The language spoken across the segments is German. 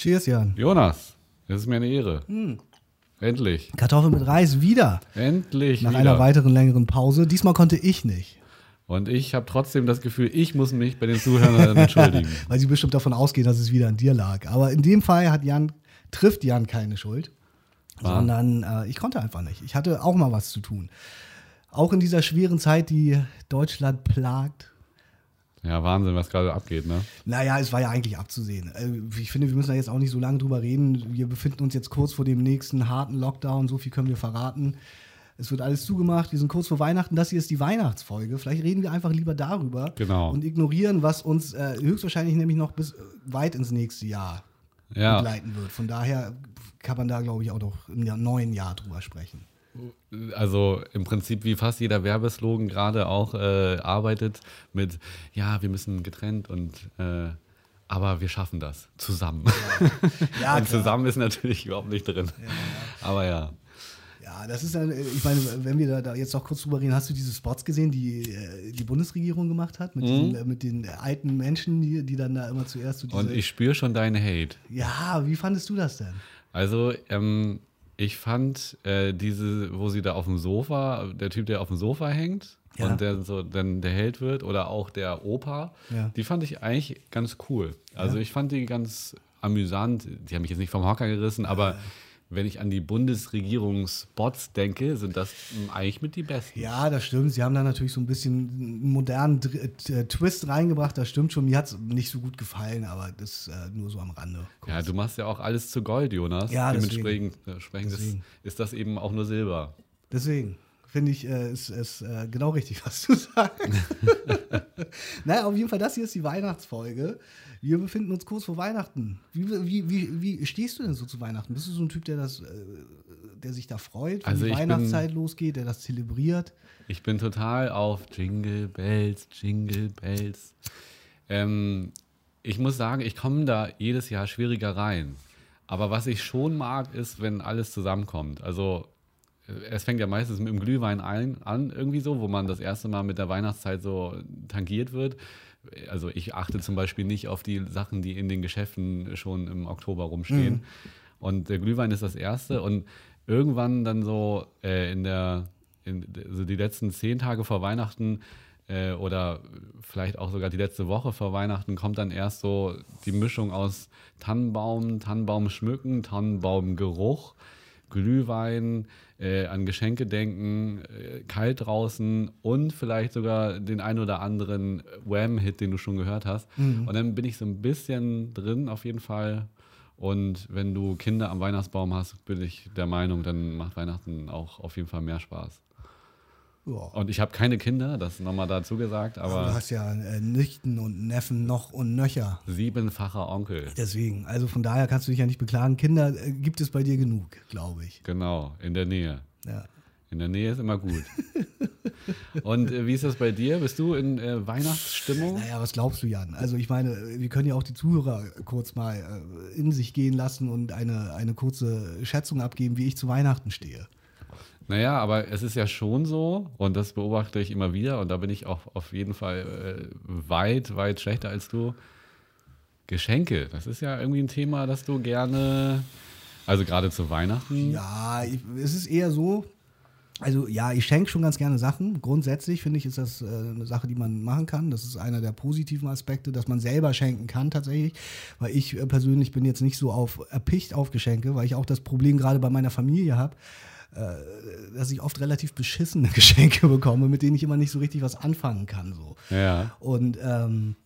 Cheers, Jan. Jonas, es ist mir eine Ehre. Endlich. Kartoffel mit Reis wieder. Endlich Nach wieder. einer weiteren längeren Pause. Diesmal konnte ich nicht, Und ich habe trotzdem das Gefühl, ich muss mich bei den Zuhörern entschuldigen. weil sie bestimmt davon ausgehen, dass es wieder an dir lag. Aber in dem Fall hat Jan, trifft Jan keine Schuld, Ah. sondern äh, ich konnte einfach nicht. Ich hatte auch mal was zu tun. Auch in dieser schweren Zeit, die Deutschland plagt. Ja, Wahnsinn, was gerade abgeht, ne? Naja, es war ja eigentlich abzusehen. Äh, Ich finde, wir müssen da jetzt auch nicht so lange drüber reden. Wir befinden uns jetzt kurz vor dem nächsten harten Lockdown. So viel können wir verraten. Es wird alles zugemacht. Wir sind kurz vor Weihnachten. Das hier ist die Weihnachtsfolge. Vielleicht reden wir einfach lieber darüber Genau. und ignorieren, was uns äh, höchstwahrscheinlich nämlich noch bis weit ins nächste Jahr Ja. begleiten wird. Von daher kann man da, glaube ich, auch noch im neuen Jahr drüber sprechen. Also im Prinzip wie fast jeder Werbeslogan gerade auch äh, arbeitet mit, ja, wir müssen getrennt und äh, aber wir schaffen das zusammen. Ja, und klar. zusammen ist natürlich überhaupt nicht drin. Aber ja. Ja, das ist dann, äh, ich meine, wenn wir da, da jetzt noch kurz drüber reden, hast du diese Spots gesehen, die äh, die Bundesregierung gemacht hat mit, diesen, äh, mit den alten Menschen, die, die dann da immer zuerst so diese, Und ich spüre schon deine Hate. Ja, wie fandest du das denn? Also, ähm, ich fand äh, diese, wo sie da auf dem Sofa, der Typ, der auf dem Sofa hängt Ja. und der so dann der Held wird, oder auch der Opa, Ja. die fand ich eigentlich ganz cool. Also ich fand die ganz amüsant. Die haben mich jetzt nicht vom Hocker gerissen, aber wenn ich an die Bundesregierungsspots denke, sind das eigentlich mit die besten. Ja, das stimmt. Sie haben da natürlich so ein bisschen einen modernen äh, Twist reingebracht. Das stimmt schon. Mir hat es nicht so gut gefallen, aber das äh, nur so am Rande. Ja, du machst ja auch alles zu Gold, Jonas. Ja, deswegen. Dementsprechend dementsprechend ist, Deswegen. ist das eben auch nur Silber. Deswegen finde ich, äh, ist es äh, genau richtig, was du sagst. naja, auf jeden Fall, das hier ist die Weihnachtsfolge. Wir befinden uns kurz vor Weihnachten. Wie, wie, wie, wie stehst du denn so zu Weihnachten? Bist du so ein Typ, der das, äh, der sich da freut, wenn Also die ich bin- Weihnachtszeit losgeht, der das zelebriert? Ich bin total auf Jingle Bells, Jingle Bells. Ähm, ich muss sagen, ich komme da jedes Jahr schwieriger rein. Aber was ich schon mag, ist, wenn alles zusammenkommt. Also es fängt ja meistens mit dem Glühwein ein, an, irgendwie so, wo man das erste Mal mit der Weihnachtszeit so tangiert wird. Also ich achte zum Beispiel nicht auf die Sachen, die in den Geschäften schon im Oktober rumstehen. Und der Glühwein ist das erste. Und irgendwann dann so äh, in der, in, also die letzten zehn Tage vor Weihnachten äh, oder vielleicht auch sogar die letzte Woche vor Weihnachten kommt dann erst so die Mischung aus Tannenbaum, Tannenbaum schmücken, Tannenbaumgeruch, Glühwein, äh, an Geschenke denken, äh, kalt draußen und vielleicht sogar den ein oder anderen Wham-Hit, den du schon gehört hast. Und dann bin ich so ein bisschen drin auf jeden Fall. Und wenn du Kinder am Weihnachtsbaum hast, bin ich der Meinung, dann macht Weihnachten auch auf jeden Fall mehr Spaß. Ja. Und ich habe keine Kinder, das nochmal dazu gesagt, Aber du hast ja äh, Nichten und Neffen noch und nöcher. siebenfacher Onkel. Deswegen, also von daher kannst du dich ja nicht beklagen. Kinder äh, gibt es bei dir genug, glaube ich. Genau, in der Nähe. Ja. In der Nähe ist immer gut. Und äh, wie ist das bei dir? Bist du in äh, Weihnachtsstimmung? Naja, was glaubst du, Jan? Also ich meine, wir können ja auch die Zuhörer kurz mal äh, in sich gehen lassen und eine, eine kurze Schätzung abgeben, wie ich zu Weihnachten stehe. Naja, aber es ist ja schon so, und das beobachte ich immer wieder, und da bin ich auch auf jeden Fall äh, weit, weit schlechter als du. Geschenke, das ist ja irgendwie ein Thema, das du gerne, also gerade zu Weihnachten. Ja, ich, es ist eher so, also ja, ich schenke schon ganz gerne Sachen. Grundsätzlich finde ich, ist das äh, eine Sache, die man machen kann. Das ist einer der positiven Aspekte, dass man selber schenken kann tatsächlich. Weil ich äh, persönlich bin jetzt nicht so auf erpicht auf Geschenke, weil ich auch das Problem gerade bei meiner Familie habe, äh, dass ich oft relativ beschissene Geschenke bekomme, mit denen ich immer nicht so richtig was anfangen kann. So. Ja. Und ähm,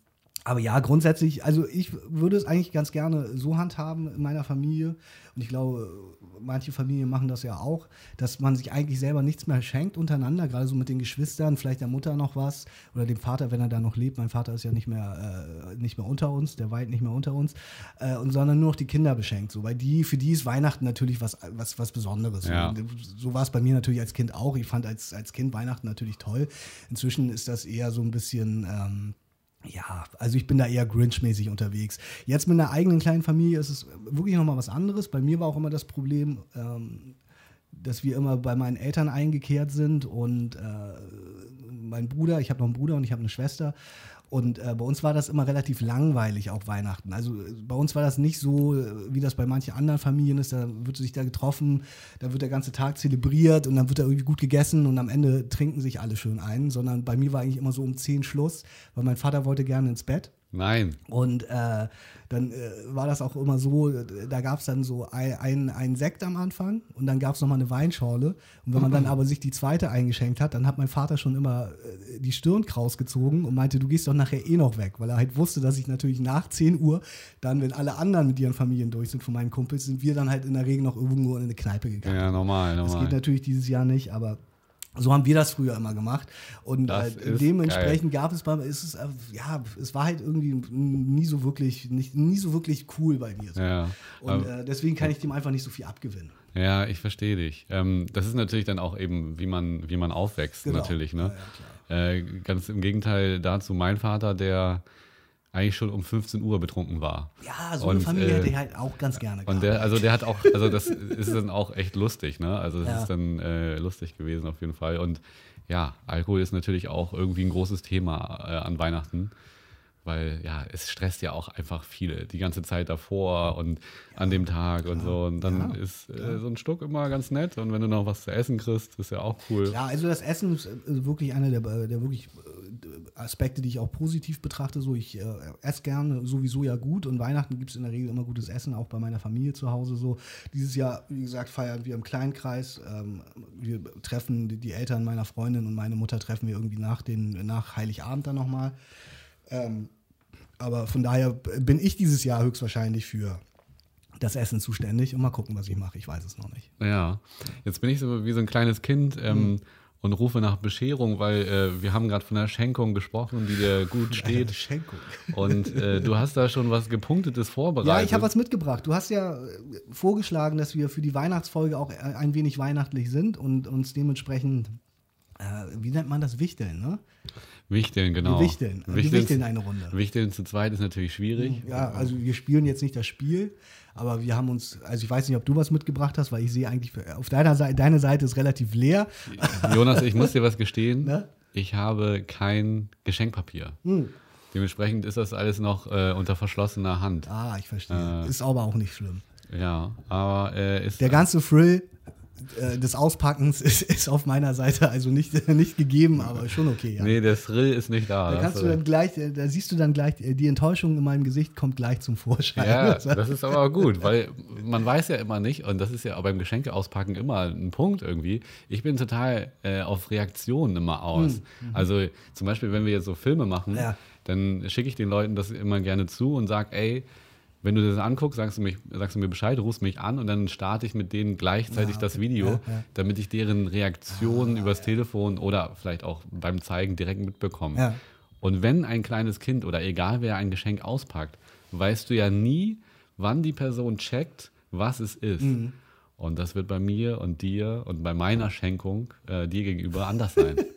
aber ja, grundsätzlich, also ich würde es eigentlich ganz gerne so handhaben in meiner Familie. Und ich glaube, manche Familien machen das ja auch, dass man sich eigentlich selber nichts mehr schenkt untereinander, gerade so mit den Geschwistern, vielleicht der Mutter noch was oder dem Vater, wenn er da noch lebt. Mein Vater ist ja nicht mehr, äh, nicht mehr unter uns, der weilt nicht mehr unter uns, äh, und sondern nur noch die Kinder beschenkt. So, weil die, für die ist Weihnachten natürlich was, was, was Besonderes. Ja. So war es bei mir natürlich als Kind auch. Ich fand als, als Kind Weihnachten natürlich toll. Inzwischen ist das eher so ein bisschen. Ähm, ja, also ich bin da eher Grinch-mäßig unterwegs. Jetzt mit einer eigenen kleinen Familie ist es wirklich nochmal was anderes. Bei mir war auch immer das Problem, ähm, dass wir immer bei meinen Eltern eingekehrt sind und äh, mein Bruder, ich habe noch einen Bruder und ich habe eine Schwester Und äh, bei uns war das immer relativ langweilig, auch Weihnachten. Also äh, bei uns war das nicht so, äh, wie das bei manchen anderen Familien ist. Da wird sich da getroffen, da wird der ganze Tag zelebriert und dann wird da irgendwie gut gegessen und am Ende trinken sich alle schön ein. Sondern bei mir war eigentlich immer so um 10 Schluss, weil mein Vater wollte gerne ins Bett. Nein. Und äh, dann äh, war das auch immer so, da gab es dann so ein, ein, Sekt am Anfang und dann gab es nochmal eine Weinschorle. Und wenn man dann aber sich die zweite eingeschenkt hat, dann hat mein Vater schon immer äh, die Stirn kraus gezogen und meinte, du gehst doch nachher eh noch weg, weil er halt wusste, dass ich natürlich nach 10 Uhr, dann, wenn alle anderen mit ihren Familien durch sind von meinen Kumpels, sind wir dann halt in der Regel noch irgendwo in eine Kneipe gegangen. Ja, normal, normal. Das geht natürlich dieses Jahr nicht, aber so haben wir das früher immer gemacht. Und äh, dementsprechend geil. gab es bei ist es, äh, ja, es war halt irgendwie nie so wirklich, nicht, nie so wirklich cool bei mir. So. Ja, und äh, deswegen kann ich dem einfach nicht so viel abgewinnen. Ja, ich verstehe dich. Ähm, das ist natürlich dann auch eben, wie man, wie man aufwächst, genau. natürlich. Ne? Ja, äh, ganz im Gegenteil dazu, mein Vater, der eigentlich schon um 15 Uhr betrunken war. Ja, so und, eine Familie äh, hätte ich halt auch ganz gerne gehabt. Und der, also der hat auch, also das ist dann auch echt lustig, ne? Also es ja. ist dann äh, lustig gewesen auf jeden Fall. Und ja, Alkohol ist natürlich auch irgendwie ein großes Thema äh, an Weihnachten weil ja, es stresst ja auch einfach viele die ganze Zeit davor und ja, an dem Tag klar. und so. Und dann ja, ist äh, so ein Stück immer ganz nett. Und wenn du noch was zu essen kriegst, ist ja auch cool. Ja, also das Essen ist äh, wirklich einer der, der wirklich äh, Aspekte, die ich auch positiv betrachte. So, ich äh, esse gerne sowieso ja gut und Weihnachten gibt es in der Regel immer gutes Essen, auch bei meiner Familie zu Hause so. Dieses Jahr, wie gesagt, feiern wir im Kleinkreis. Ähm, wir treffen die, die Eltern meiner Freundin und meine Mutter treffen wir irgendwie nach, den, nach Heiligabend dann nochmal. Ähm, aber von daher bin ich dieses Jahr höchstwahrscheinlich für das Essen zuständig und mal gucken, was ich mache. Ich weiß es noch nicht. Ja, jetzt bin ich so wie so ein kleines Kind. Ähm, mhm und rufe nach Bescherung, weil äh, wir haben gerade von der Schenkung gesprochen, die dir gut steht. Schenkung. Und äh, du hast da schon was gepunktetes vorbereitet. Ja, ich habe was mitgebracht. Du hast ja äh, vorgeschlagen, dass wir für die Weihnachtsfolge auch ein wenig weihnachtlich sind und uns dementsprechend, äh, wie nennt man das, wichteln, ne? Wichteln, genau. Wir wichteln. Wir wichteln eine Runde. Wichteln zu zweit ist natürlich schwierig. Ja, also wir spielen jetzt nicht das Spiel, aber wir haben uns, also ich weiß nicht, ob du was mitgebracht hast, weil ich sehe eigentlich, auf deiner Seite, deine Seite ist relativ leer. Jonas, ich muss dir was gestehen. Na? Ich habe kein Geschenkpapier. Hm. Dementsprechend ist das alles noch äh, unter verschlossener Hand. Ah, ich verstehe. Äh, ist aber auch nicht schlimm. Ja, aber äh, ist. Der ganze Thrill äh, des Auspackens ist, ist, auf meiner Seite also nicht, nicht gegeben, aber schon okay. Ja. Nee, der Thrill ist nicht da. Da, kannst du dann gleich, äh, da siehst du dann gleich, äh, die Enttäuschung in meinem Gesicht kommt gleich zum Vorschein. Ja, das ist aber gut, weil man weiß ja immer nicht, und das ist ja beim Geschenke auspacken immer ein Punkt irgendwie. Ich bin total äh, auf Reaktionen immer aus. Mhm. Also zum Beispiel, wenn wir jetzt so Filme machen, ja. dann schicke ich den Leuten das immer gerne zu und sage, ey, wenn du das anguckst, sagst du, mich, sagst du mir Bescheid, rufst mich an und dann starte ich mit denen gleichzeitig ja, das Video, ja, ja. damit ich deren Reaktionen ah, übers Telefon oder vielleicht auch beim Zeigen direkt mitbekomme. Und wenn ein kleines Kind oder egal wer ein Geschenk auspackt, weißt du ja nie, wann die Person checkt, was es ist. Mhm. Und das wird bei mir und dir und bei meiner Schenkung äh, dir gegenüber anders sein.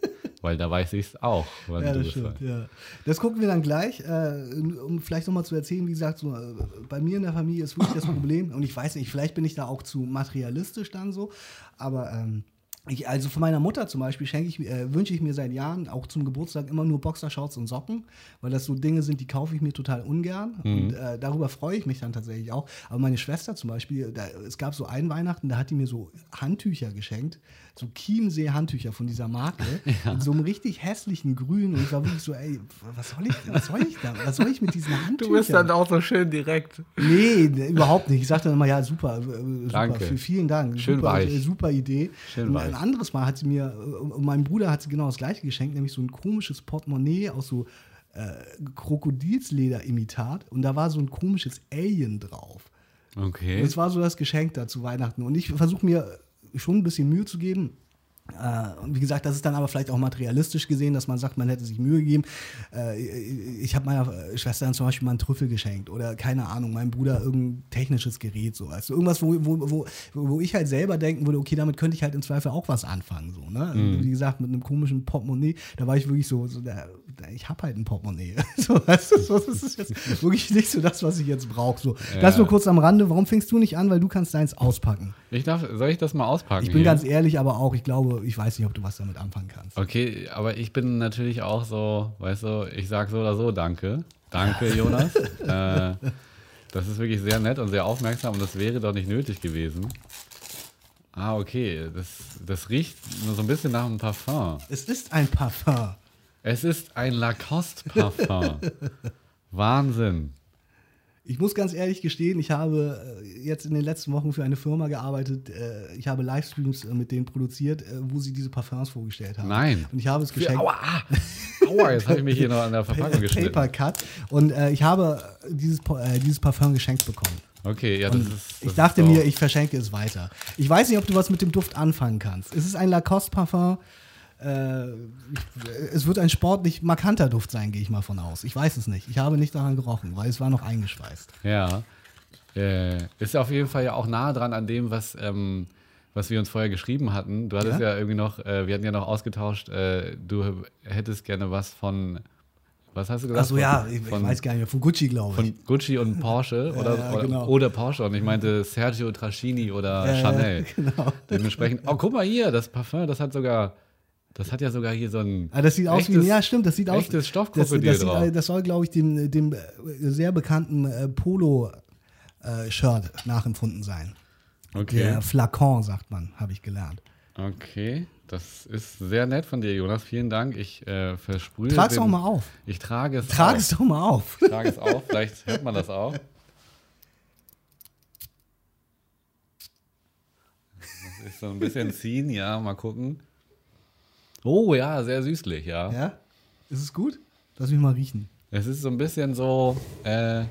Weil da weiß ich es auch. ja, das stimmt, ja. Das gucken wir dann gleich. Äh, um vielleicht nochmal zu erzählen, wie gesagt, so, äh, bei mir in der Familie ist wirklich das Problem, und ich weiß nicht, vielleicht bin ich da auch zu materialistisch dann so, aber ähm, ich, also von meiner Mutter zum Beispiel schenke ich, äh, wünsche ich mir seit Jahren auch zum Geburtstag immer nur Boxershorts und Socken, weil das so Dinge sind, die kaufe ich mir total ungern. Mhm. Und äh, darüber freue ich mich dann tatsächlich auch. Aber meine Schwester zum Beispiel, da, es gab so einen Weihnachten, da hat die mir so Handtücher geschenkt, so Chiemsee-Handtücher von dieser Marke, ja. in so einem richtig hässlichen Grün. Und ich war wirklich so, ey, was soll ich, was soll ich da? Was soll ich mit diesen Handtüchern? Du bist dann auch so schön direkt. Nee, überhaupt nicht. Ich sagte dann immer, ja, super, äh, super, Danke. vielen Dank. Schön super, weich. super Idee. Schön weich anderes Mal hat sie mir, und meinem Bruder hat sie genau das gleiche geschenkt, nämlich so ein komisches Portemonnaie aus so äh, Krokodilsleder-Imitat. Und da war so ein komisches Alien drauf. Okay. Und das war so das Geschenk da zu Weihnachten. Und ich versuche mir schon ein bisschen Mühe zu geben, äh, und wie gesagt, das ist dann aber vielleicht auch materialistisch gesehen, dass man sagt, man hätte sich Mühe gegeben. Äh, ich habe meiner Schwester dann zum Beispiel mal einen Trüffel geschenkt oder keine Ahnung, meinem Bruder irgendein technisches Gerät, so. Also irgendwas, wo, wo, wo, wo ich halt selber denken würde, okay, damit könnte ich halt im Zweifel auch was anfangen, so, ne? Mhm. Wie gesagt, mit einem komischen Portemonnaie, da war ich wirklich so, so der ich habe halt ein Portemonnaie. So, du, so, das ist jetzt wirklich nicht so das, was ich jetzt brauche. So, das nur kurz am Rande. Warum fängst du nicht an? Weil du kannst deins auspacken. Ich darf, soll ich das mal auspacken? Ich bin hier? ganz ehrlich, aber auch, ich glaube, ich weiß nicht, ob du was damit anfangen kannst. Okay, aber ich bin natürlich auch so, weißt du, ich sag so oder so Danke. Danke, Jonas. äh, das ist wirklich sehr nett und sehr aufmerksam und das wäre doch nicht nötig gewesen. Ah, okay. Das, das riecht nur so ein bisschen nach einem Parfum. Es ist ein Parfum. Es ist ein Lacoste-Parfum. Wahnsinn. Ich muss ganz ehrlich gestehen, ich habe äh, jetzt in den letzten Wochen für eine Firma gearbeitet. äh, Ich habe Livestreams äh, mit denen produziert, wo sie diese Parfums vorgestellt haben. Nein. Und ich habe es geschenkt. aua, ah. aua, jetzt habe ich mich hier noch an der Verpackung geschnitten. Paper Cut. Und äh, ich habe dieses, äh, dieses Parfum geschenkt bekommen. Okay, ja, das ist. Das ich dachte mir, ich verschenke es weiter. Ich weiß nicht, ob du was mit dem Duft anfangen kannst. Es ist ein Lacoste-Parfum. Äh, es wird ein sportlich markanter Duft sein, gehe ich mal von aus. Ich weiß es nicht. Ich habe nicht daran gerochen, weil es war noch eingeschweißt. Ja. Äh, ist auf jeden Fall ja auch nah dran an dem, was, ähm, was wir uns vorher geschrieben hatten. Du hattest Ja? ja, irgendwie noch, äh, wir hatten ja noch ausgetauscht, äh, du hättest gerne was von, was hast du gesagt? Achso, ja, ich, von, ich weiß gar nicht mehr. Von Gucci, glaube ich. Von Gucci und Porsche oder, ja, oder, genau. oder Porsche und ich meinte Sergio Trascini oder Ja, Chanel. genau. Dementsprechend, oh, guck mal hier, das Parfum, das hat sogar, das hat ja sogar hier so ein Ah, das sieht aus wie, ja, stimmt, das sieht aus. echtes Das, Stoffkrokodil das, sieht, äh, das soll, glaube ich, dem, dem äh, sehr bekannten äh, Polo-Shirt nachempfunden sein. Okay. Der Flakon, sagt man, habe ich gelernt. Okay, das ist sehr nett von dir, Jonas. Vielen Dank. Ich äh, versprühe. Trag's den- doch mal auf. Ich trage es Trag es doch mal auf. Ich trage es auf. Vielleicht hört man das auch. Das ist so ein bisschen ziehen, ja, mal gucken. Oh ja, sehr süßlich, ja. Ja? Ist es gut? Lass mich mal riechen. Es ist so ein bisschen so, äh,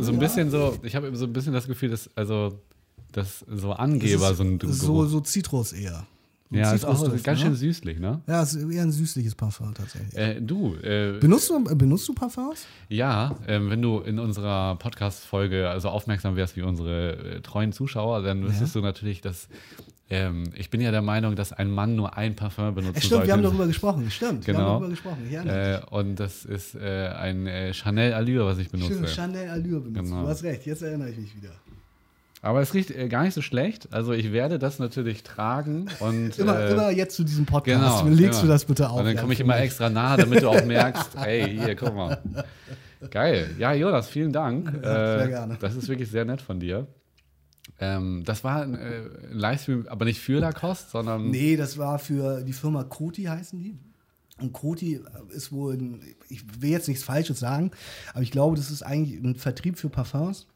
so ein bisschen so, ich habe so ein bisschen das Gefühl, dass, also, dass so Angeber so ein ist so, so Zitrus eher. So Ja, ist auch ganz ne? schön süßlich, ne? Ja, es ist eher ein süßliches Parfum tatsächlich. Äh, du, äh, Benutzt du, benutzt du Parfums? Ja, ähm, wenn du in unserer Podcast-Folge also aufmerksam wärst wie unsere äh, treuen Zuschauer, dann wüsstest du natürlich, dass ähm, ich bin ja der Meinung, dass ein Mann nur ein Parfum benutzen Äh, stimmt, sollte. wir haben darüber gesprochen. Stimmt, wir haben Genau. darüber gesprochen. Erinnere äh, und das ist äh, ein äh, Chanel Allure, was ich benutze. Stimmt, Chanel Allure benutzt. Genau. Du hast recht, jetzt erinnere ich mich wieder. Aber es riecht äh, gar nicht so schlecht. Also ich werde das natürlich tragen und Immer, äh, immer jetzt zu diesem Podcast. Genau. Legst immer. du das bitte auf? Und dann komme ich immer mich. extra nah, damit du auch merkst, ey, hier, guck mal. Geil. Ja, Jonas, vielen Dank. Ja, sehr Äh, gerne. Das ist wirklich sehr nett von dir. Ähm, das war ein äh, Livestream, aber nicht für Lacoste, sondern Nee, das war für die Firma Koti heißen die. Und Koti ist wohl, ein, ich will jetzt nichts Falsches sagen, aber ich glaube, das ist eigentlich ein Vertrieb für Parfums.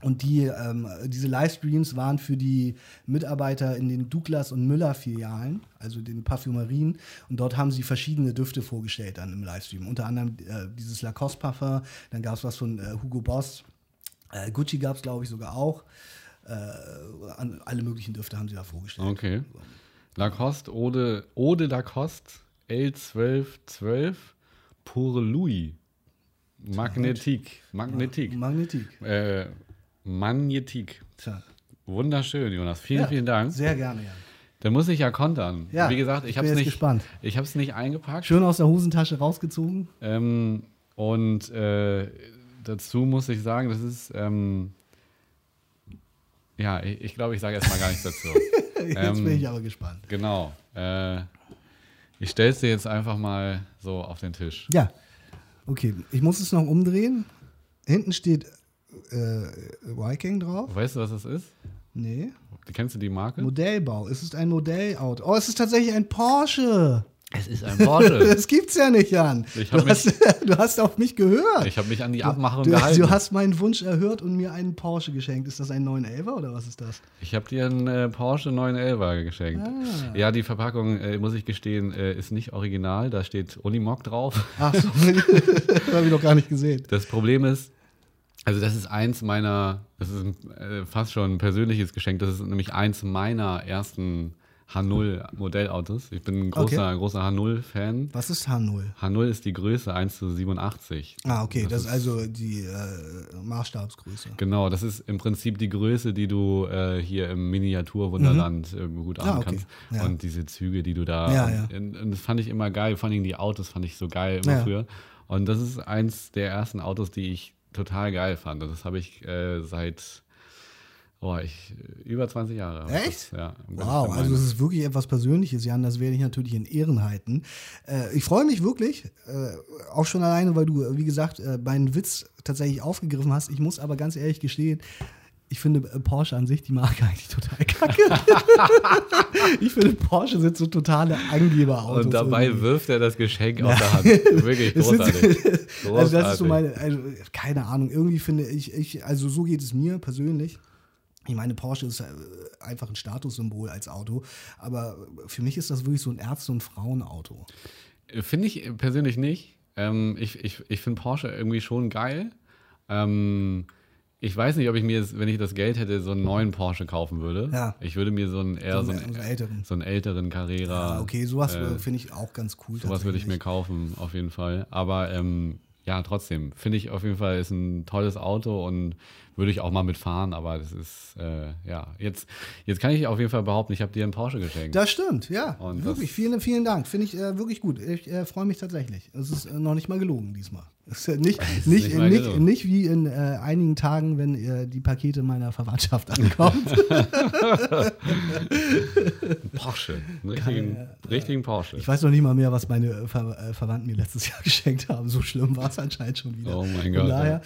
Und die, ähm, diese Livestreams waren für die Mitarbeiter in den Douglas und Müller Filialen, also den Parfümerien. Und dort haben sie verschiedene Düfte vorgestellt dann im Livestream. Unter anderem äh, dieses Lacoste Parfum, dann gab es was von äh, Hugo Boss, äh, Gucci gab es glaube ich sogar auch. Äh, an, alle möglichen Düfte haben sie da vorgestellt. Okay. Lacoste, Ode, Ode Lacoste, L1212, Pour Louis. Magnetik. Magnetik. Magnetik. Äh, Magnetik. Tja. Wunderschön, Jonas. Vielen, Ja, vielen Dank. Sehr gerne, Jan. Da muss ich ja kontern. Ja, Wie gesagt, ich ich habe bin es nicht, gespannt. ich habe es nicht eingepackt. Schön aus der Hosentasche rausgezogen. Ähm, und äh, dazu muss ich sagen, das ist ähm, ja, ich, ich glaube, ich sage erstmal gar nichts dazu. Jetzt Ähm, bin ich aber gespannt. genau. Äh, ich stelle es dir jetzt einfach mal so auf den Tisch. Ja. Okay, ich muss es noch umdrehen. Hinten steht äh, Viking drauf. Weißt du, was das ist? Nee. Kennst du die Marke? Modellbau. Es ist ein Modellauto. Oh, es ist tatsächlich ein Porsche. Es ist ein Porsche. Das gibt's ja nicht, Jan. Du hab hast, du hast auf mich gehört. ich habe mich an die Abmachung Du, gehalten. du hast meinen Wunsch erhört und mir einen Porsche geschenkt. Ist das ein 911er oder was ist das? Ich habe dir einen äh, Porsche 911 geschenkt. Ah. Ja, die Verpackung, äh, muss ich gestehen, äh, ist nicht original. Da steht Unimog drauf. Ach so, das habe ich noch gar nicht gesehen. Das Problem ist, also das ist eins meiner, das ist äh, fast schon ein persönliches Geschenk. Das ist nämlich eins meiner ersten H0 Modellautos. Ich bin ein großer, großer H0-Fan. Was ist H0? H0 ist die Größe 1 zu 87. Ah, okay, das, ist also die äh, Maßstabsgröße. Genau, das ist im Prinzip die Größe, die du äh, hier im Miniaturwunderland äh, gut Ah, haben okay. kannst. Ja. Und diese Züge, die du da. Ja, ja. Und, und das fand ich immer geil. Vor allem die Autos fand ich so geil immer Ja. früher. Und das ist eins der ersten Autos, die ich total geil fand. Und das habe ich äh, seit oh, ich, über 20 Jahre. hab ich Echt? Das, ja, Wow, also es ist wirklich etwas Persönliches, Jan, das werde ich natürlich in Ehren halten. Äh, ich freue mich wirklich, äh, auch schon alleine, weil du, wie gesagt, äh, meinen Witz tatsächlich aufgegriffen hast. Ich muss aber ganz ehrlich gestehen, ich finde äh, Porsche an sich die Marke eigentlich total kacke. ich finde Porsche sind so totale Angeberautos. Und dabei irgendwie. wirft er das Geschenk aus der Hand. Wirklich sind- großartig. Also das ist so Großartig. meine, also keine Ahnung, irgendwie finde ich, ich, also so geht es mir persönlich. Ich meine, Porsche ist äh, einfach ein Statussymbol als Auto, aber für mich ist das wirklich so ein Ärzte- und Frauenauto. Finde ich persönlich nicht. Ähm, ich ich, ich finde Porsche irgendwie schon geil. Ähm, ich weiß nicht, ob ich mir, jetzt, wenn ich das Geld hätte, so einen neuen Porsche kaufen würde. Ja. Ich würde mir so einen eher so einen, so einen älteren. so einen älteren Carrera. Ja, okay, sowas äh, finde ich auch ganz cool. Sowas würde ich mir kaufen, auf jeden Fall. Aber ähm, ja, trotzdem, finde ich auf jeden Fall, ist ein tolles Auto und würde ich auch mal mitfahren, aber das ist, äh, ja, jetzt, jetzt kann ich auf jeden Fall behaupten, ich habe dir einen Porsche geschenkt. Das stimmt, ja. Und wirklich, vielen, vielen Dank. Finde ich äh, wirklich gut. Ich äh, freue mich tatsächlich. Es ist äh, noch nicht mal gelogen diesmal. Äh, nicht, nicht, nicht nicht, mal nicht, wie in äh, einigen Tagen, wenn äh, die Pakete meiner Verwandtschaft ankommen. Porsche. Einen richtigen, richtigen Porsche. Ich weiß noch nicht mal mehr, was meine äh, Ver äh, Verwandten mir letztes Jahr geschenkt haben. So schlimm war es anscheinend schon wieder. Oh mein Gott, Daher,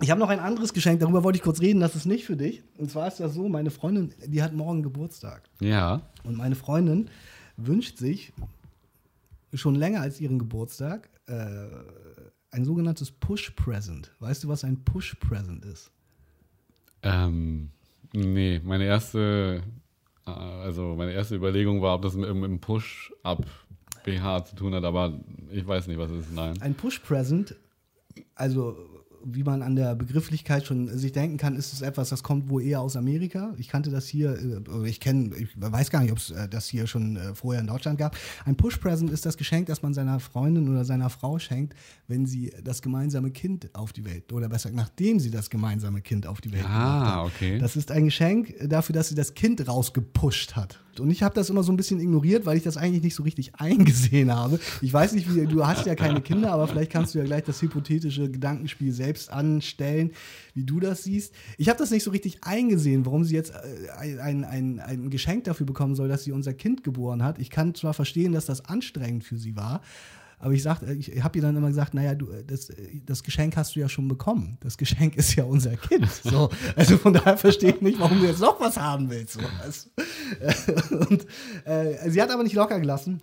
ich habe noch ein anderes Geschenk, darüber wollte ich kurz reden, das ist nicht für dich. Und zwar ist das so, meine Freundin, die hat morgen Geburtstag. Ja. Und meine Freundin wünscht sich schon länger als ihren Geburtstag äh, ein sogenanntes Push-Present. Weißt du, was ein Push-Present ist? Ähm, nee, meine erste, äh, also meine erste Überlegung war, ob das mit einem Push-Up BH zu tun hat, aber ich weiß nicht, was es ist. Nein. Ein Push-Present, also wie man an der Begrifflichkeit schon sich denken kann, ist es etwas, das kommt wohl eher aus Amerika. Ich kannte das hier, äh, ich kenne, ich weiß gar nicht, ob es äh, das hier schon äh, vorher in Deutschland gab. Ein Push-Present ist das Geschenk, das man seiner Freundin oder seiner Frau schenkt, wenn sie das gemeinsame Kind auf die Welt, oder besser, nachdem sie das gemeinsame Kind auf die Welt gebracht Ah, hat. okay. Das ist ein Geschenk dafür, dass sie das Kind rausgepusht hat. Und ich habe das immer so ein bisschen ignoriert, weil ich das eigentlich nicht so richtig eingesehen habe. Ich weiß nicht, wie du hast ja keine Kinder, aber vielleicht kannst du ja gleich das hypothetische Gedankenspiel selbst anstellen, wie du das siehst. Ich habe das nicht so richtig eingesehen, warum sie jetzt äh, ein, ein, ein Geschenk dafür bekommen soll, dass sie unser Kind geboren hat. Ich kann zwar verstehen, dass das anstrengend für sie war, aber ich, ich habe ihr dann immer gesagt, naja, du, das, das Geschenk hast du ja schon bekommen. Das Geschenk ist ja unser Kind. So, also von daher verstehe ich nicht, warum du jetzt noch was haben willst. So. Und, äh, sie hat aber nicht locker gelassen.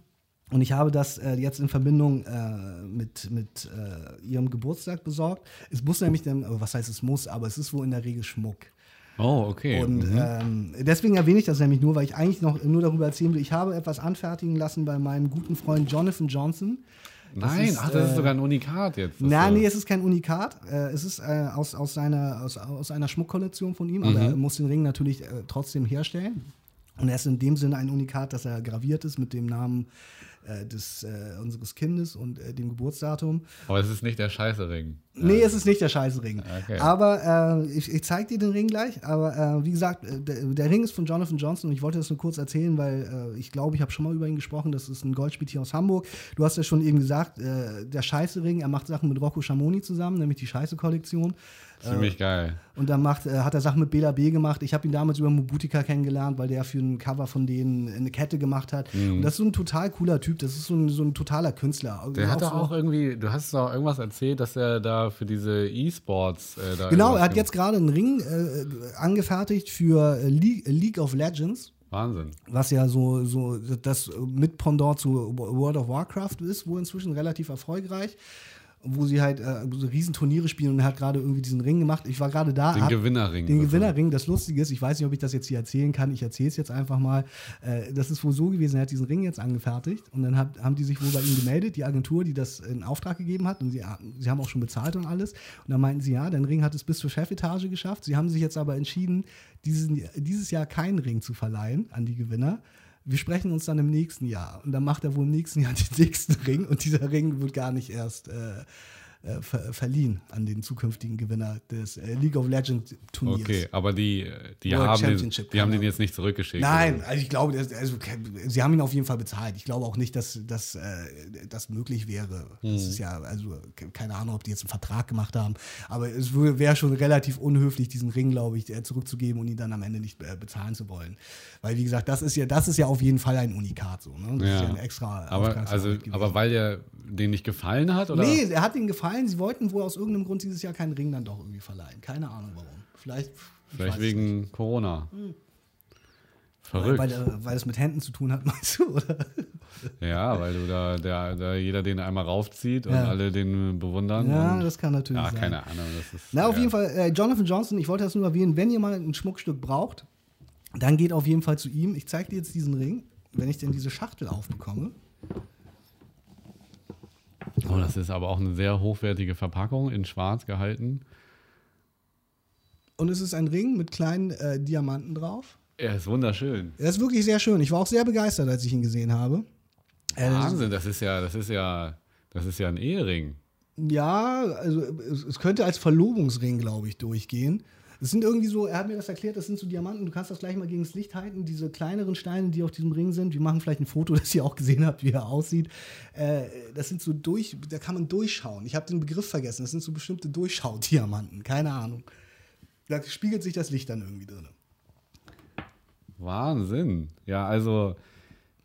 Und ich habe das äh, jetzt in Verbindung äh, mit, mit äh, ihrem Geburtstag besorgt. Es muss nämlich dann, was heißt es muss, aber es ist wohl in der Regel Schmuck. Oh, okay. Und Mhm. ähm, deswegen erwähne ich das nämlich nur, weil ich eigentlich noch nur darüber erzählen will. Ich habe etwas anfertigen lassen bei meinem guten Freund Jonathan Johnson. Das Nein, ist, ach, das äh, ist sogar ein Unikat jetzt. Nein, nee, es ist kein Unikat. Äh, es ist äh, aus, aus, seiner, aus, aus einer Schmuckkollektion von ihm, aber er muss den Ring natürlich äh, trotzdem herstellen. Und er ist in dem Sinne ein Unikat, dass er graviert ist mit dem Namen äh, des, äh, unseres Kindes und äh, dem Geburtsdatum. Aber es ist nicht der scheiße Ring. Nee, es ist nicht der scheiße Ring. Okay. Aber äh, ich, ich zeige dir den Ring gleich. Aber äh, wie gesagt, äh, der, der Ring ist von Jonathan Johnson und ich wollte das nur kurz erzählen, weil äh, ich glaube, ich habe schon mal über ihn gesprochen. Das ist ein Goldspiel hier aus Hamburg. Du hast ja schon eben gesagt, äh, der scheiße Ring, er macht Sachen mit Rocco Schamoni zusammen, nämlich die scheiße Kollektion. Ziemlich geil. Und dann macht, äh, hat er Sachen mit Bela B gemacht. Ich habe ihn damals über Mobutika kennengelernt, weil der für ein Cover von denen eine Kette gemacht hat. Und das ist so ein total cooler Typ. Das ist so ein, so ein totaler Künstler. Mhm. Der hat doch auch irgendwie, du hast doch irgendwas erzählt, dass er da für diese E-Sports äh, da Genau, er hat jetzt gerade einen Ring äh, angefertigt für äh, League, League of Legends, Wahnsinn. was ja so, so das mit Pendant zu World of Warcraft ist, wo inzwischen relativ erfolgreich, wo sie halt äh, so Riesenturniere spielen und er hat gerade irgendwie diesen Ring gemacht. Ich war gerade da. Den Gewinnerring. Den. Gewinnerring, das Lustige ist, ich weiß nicht, ob ich das jetzt hier erzählen kann, ich erzähle es jetzt einfach mal. Äh, das ist wohl so gewesen, er hat diesen Ring jetzt angefertigt und dann hat, haben die sich wohl bei ihm gemeldet, die Agentur, die das in Auftrag gegeben hat und sie, sie haben auch schon bezahlt und alles. Und dann meinten sie, ja, dein Ring hat es bis zur Chefetage geschafft. Sie haben sich jetzt aber entschieden, diesen, dieses Jahr keinen Ring zu verleihen an die Gewinner wir sprechen uns dann im nächsten Jahr. Und dann macht er wohl im nächsten Jahr den nächsten Ring und dieser Ring wird gar nicht erst äh, äh, ver verliehen an den zukünftigen Gewinner des äh, League of Legends Turniers. Okay, aber die, die, World haben, den, die haben den jetzt nicht zurückgeschickt. Nein, oder? also ich glaube, also, sie haben ihn auf jeden Fall bezahlt. Ich glaube auch nicht, dass, dass äh, das möglich wäre. Das ist ja, also keine Ahnung, ob die jetzt einen Vertrag gemacht haben, aber es wäre schon relativ unhöflich, diesen Ring, glaube ich, äh, zurückzugeben und ihn dann am Ende nicht äh, bezahlen zu wollen. Weil, wie gesagt, das ist ja, das ist ja auf jeden Fall ein Unikat so. Ne? Das ist ja ein extra aber, also, aber weil der den nicht gefallen hat? Oder? Nee, er hat ihnen gefallen. Sie wollten wohl aus irgendeinem Grund dieses Jahr keinen Ring dann doch irgendwie verleihen. Keine Ahnung warum. Vielleicht, ich Vielleicht wegen Corona. Weil, Verrückt. weil, der- weil es mit Händen zu tun hat, meinst du? Oder? ja, weil du da, der, da jeder den einmal raufzieht und Ja. alle den bewundern. Ja, das kann natürlich ja sein. keine Ahnung. Das ist, Na, auf ja. jeden Fall, äh, Jonathan Johnson, ich wollte das nur erwähnen, wenn ihr mal ein Schmuckstück braucht, dann geht auf jeden Fall zu ihm. Ich zeige dir jetzt diesen Ring, wenn ich denn diese Schachtel aufbekomme. Oh, das ist aber auch eine sehr hochwertige Verpackung, in schwarz gehalten. Und es ist ein Ring mit kleinen äh, Diamanten drauf. Er ist wunderschön. Er ist wirklich sehr schön. Ich war auch sehr begeistert, als ich ihn gesehen habe. Äh, das ist- Wahnsinn, das ist ja, das ist ja, das ist ja ein Ehering. Ja, also es könnte als Verlobungsring, glaube ich, durchgehen. Es sind irgendwie so, er hat mir das erklärt, das sind so Diamanten, du kannst das gleich mal gegen das Licht halten, diese kleineren Steine, die auf diesem Ring sind. Wir machen vielleicht ein Foto, dass ihr auch gesehen habt, wie er aussieht. Äh, das sind so durch, da kann man durchschauen. Ich habe den Begriff vergessen, das sind so bestimmte Durchschaudiamanten, keine Ahnung. Da spiegelt sich das Licht dann irgendwie drin. Wahnsinn. Ja, also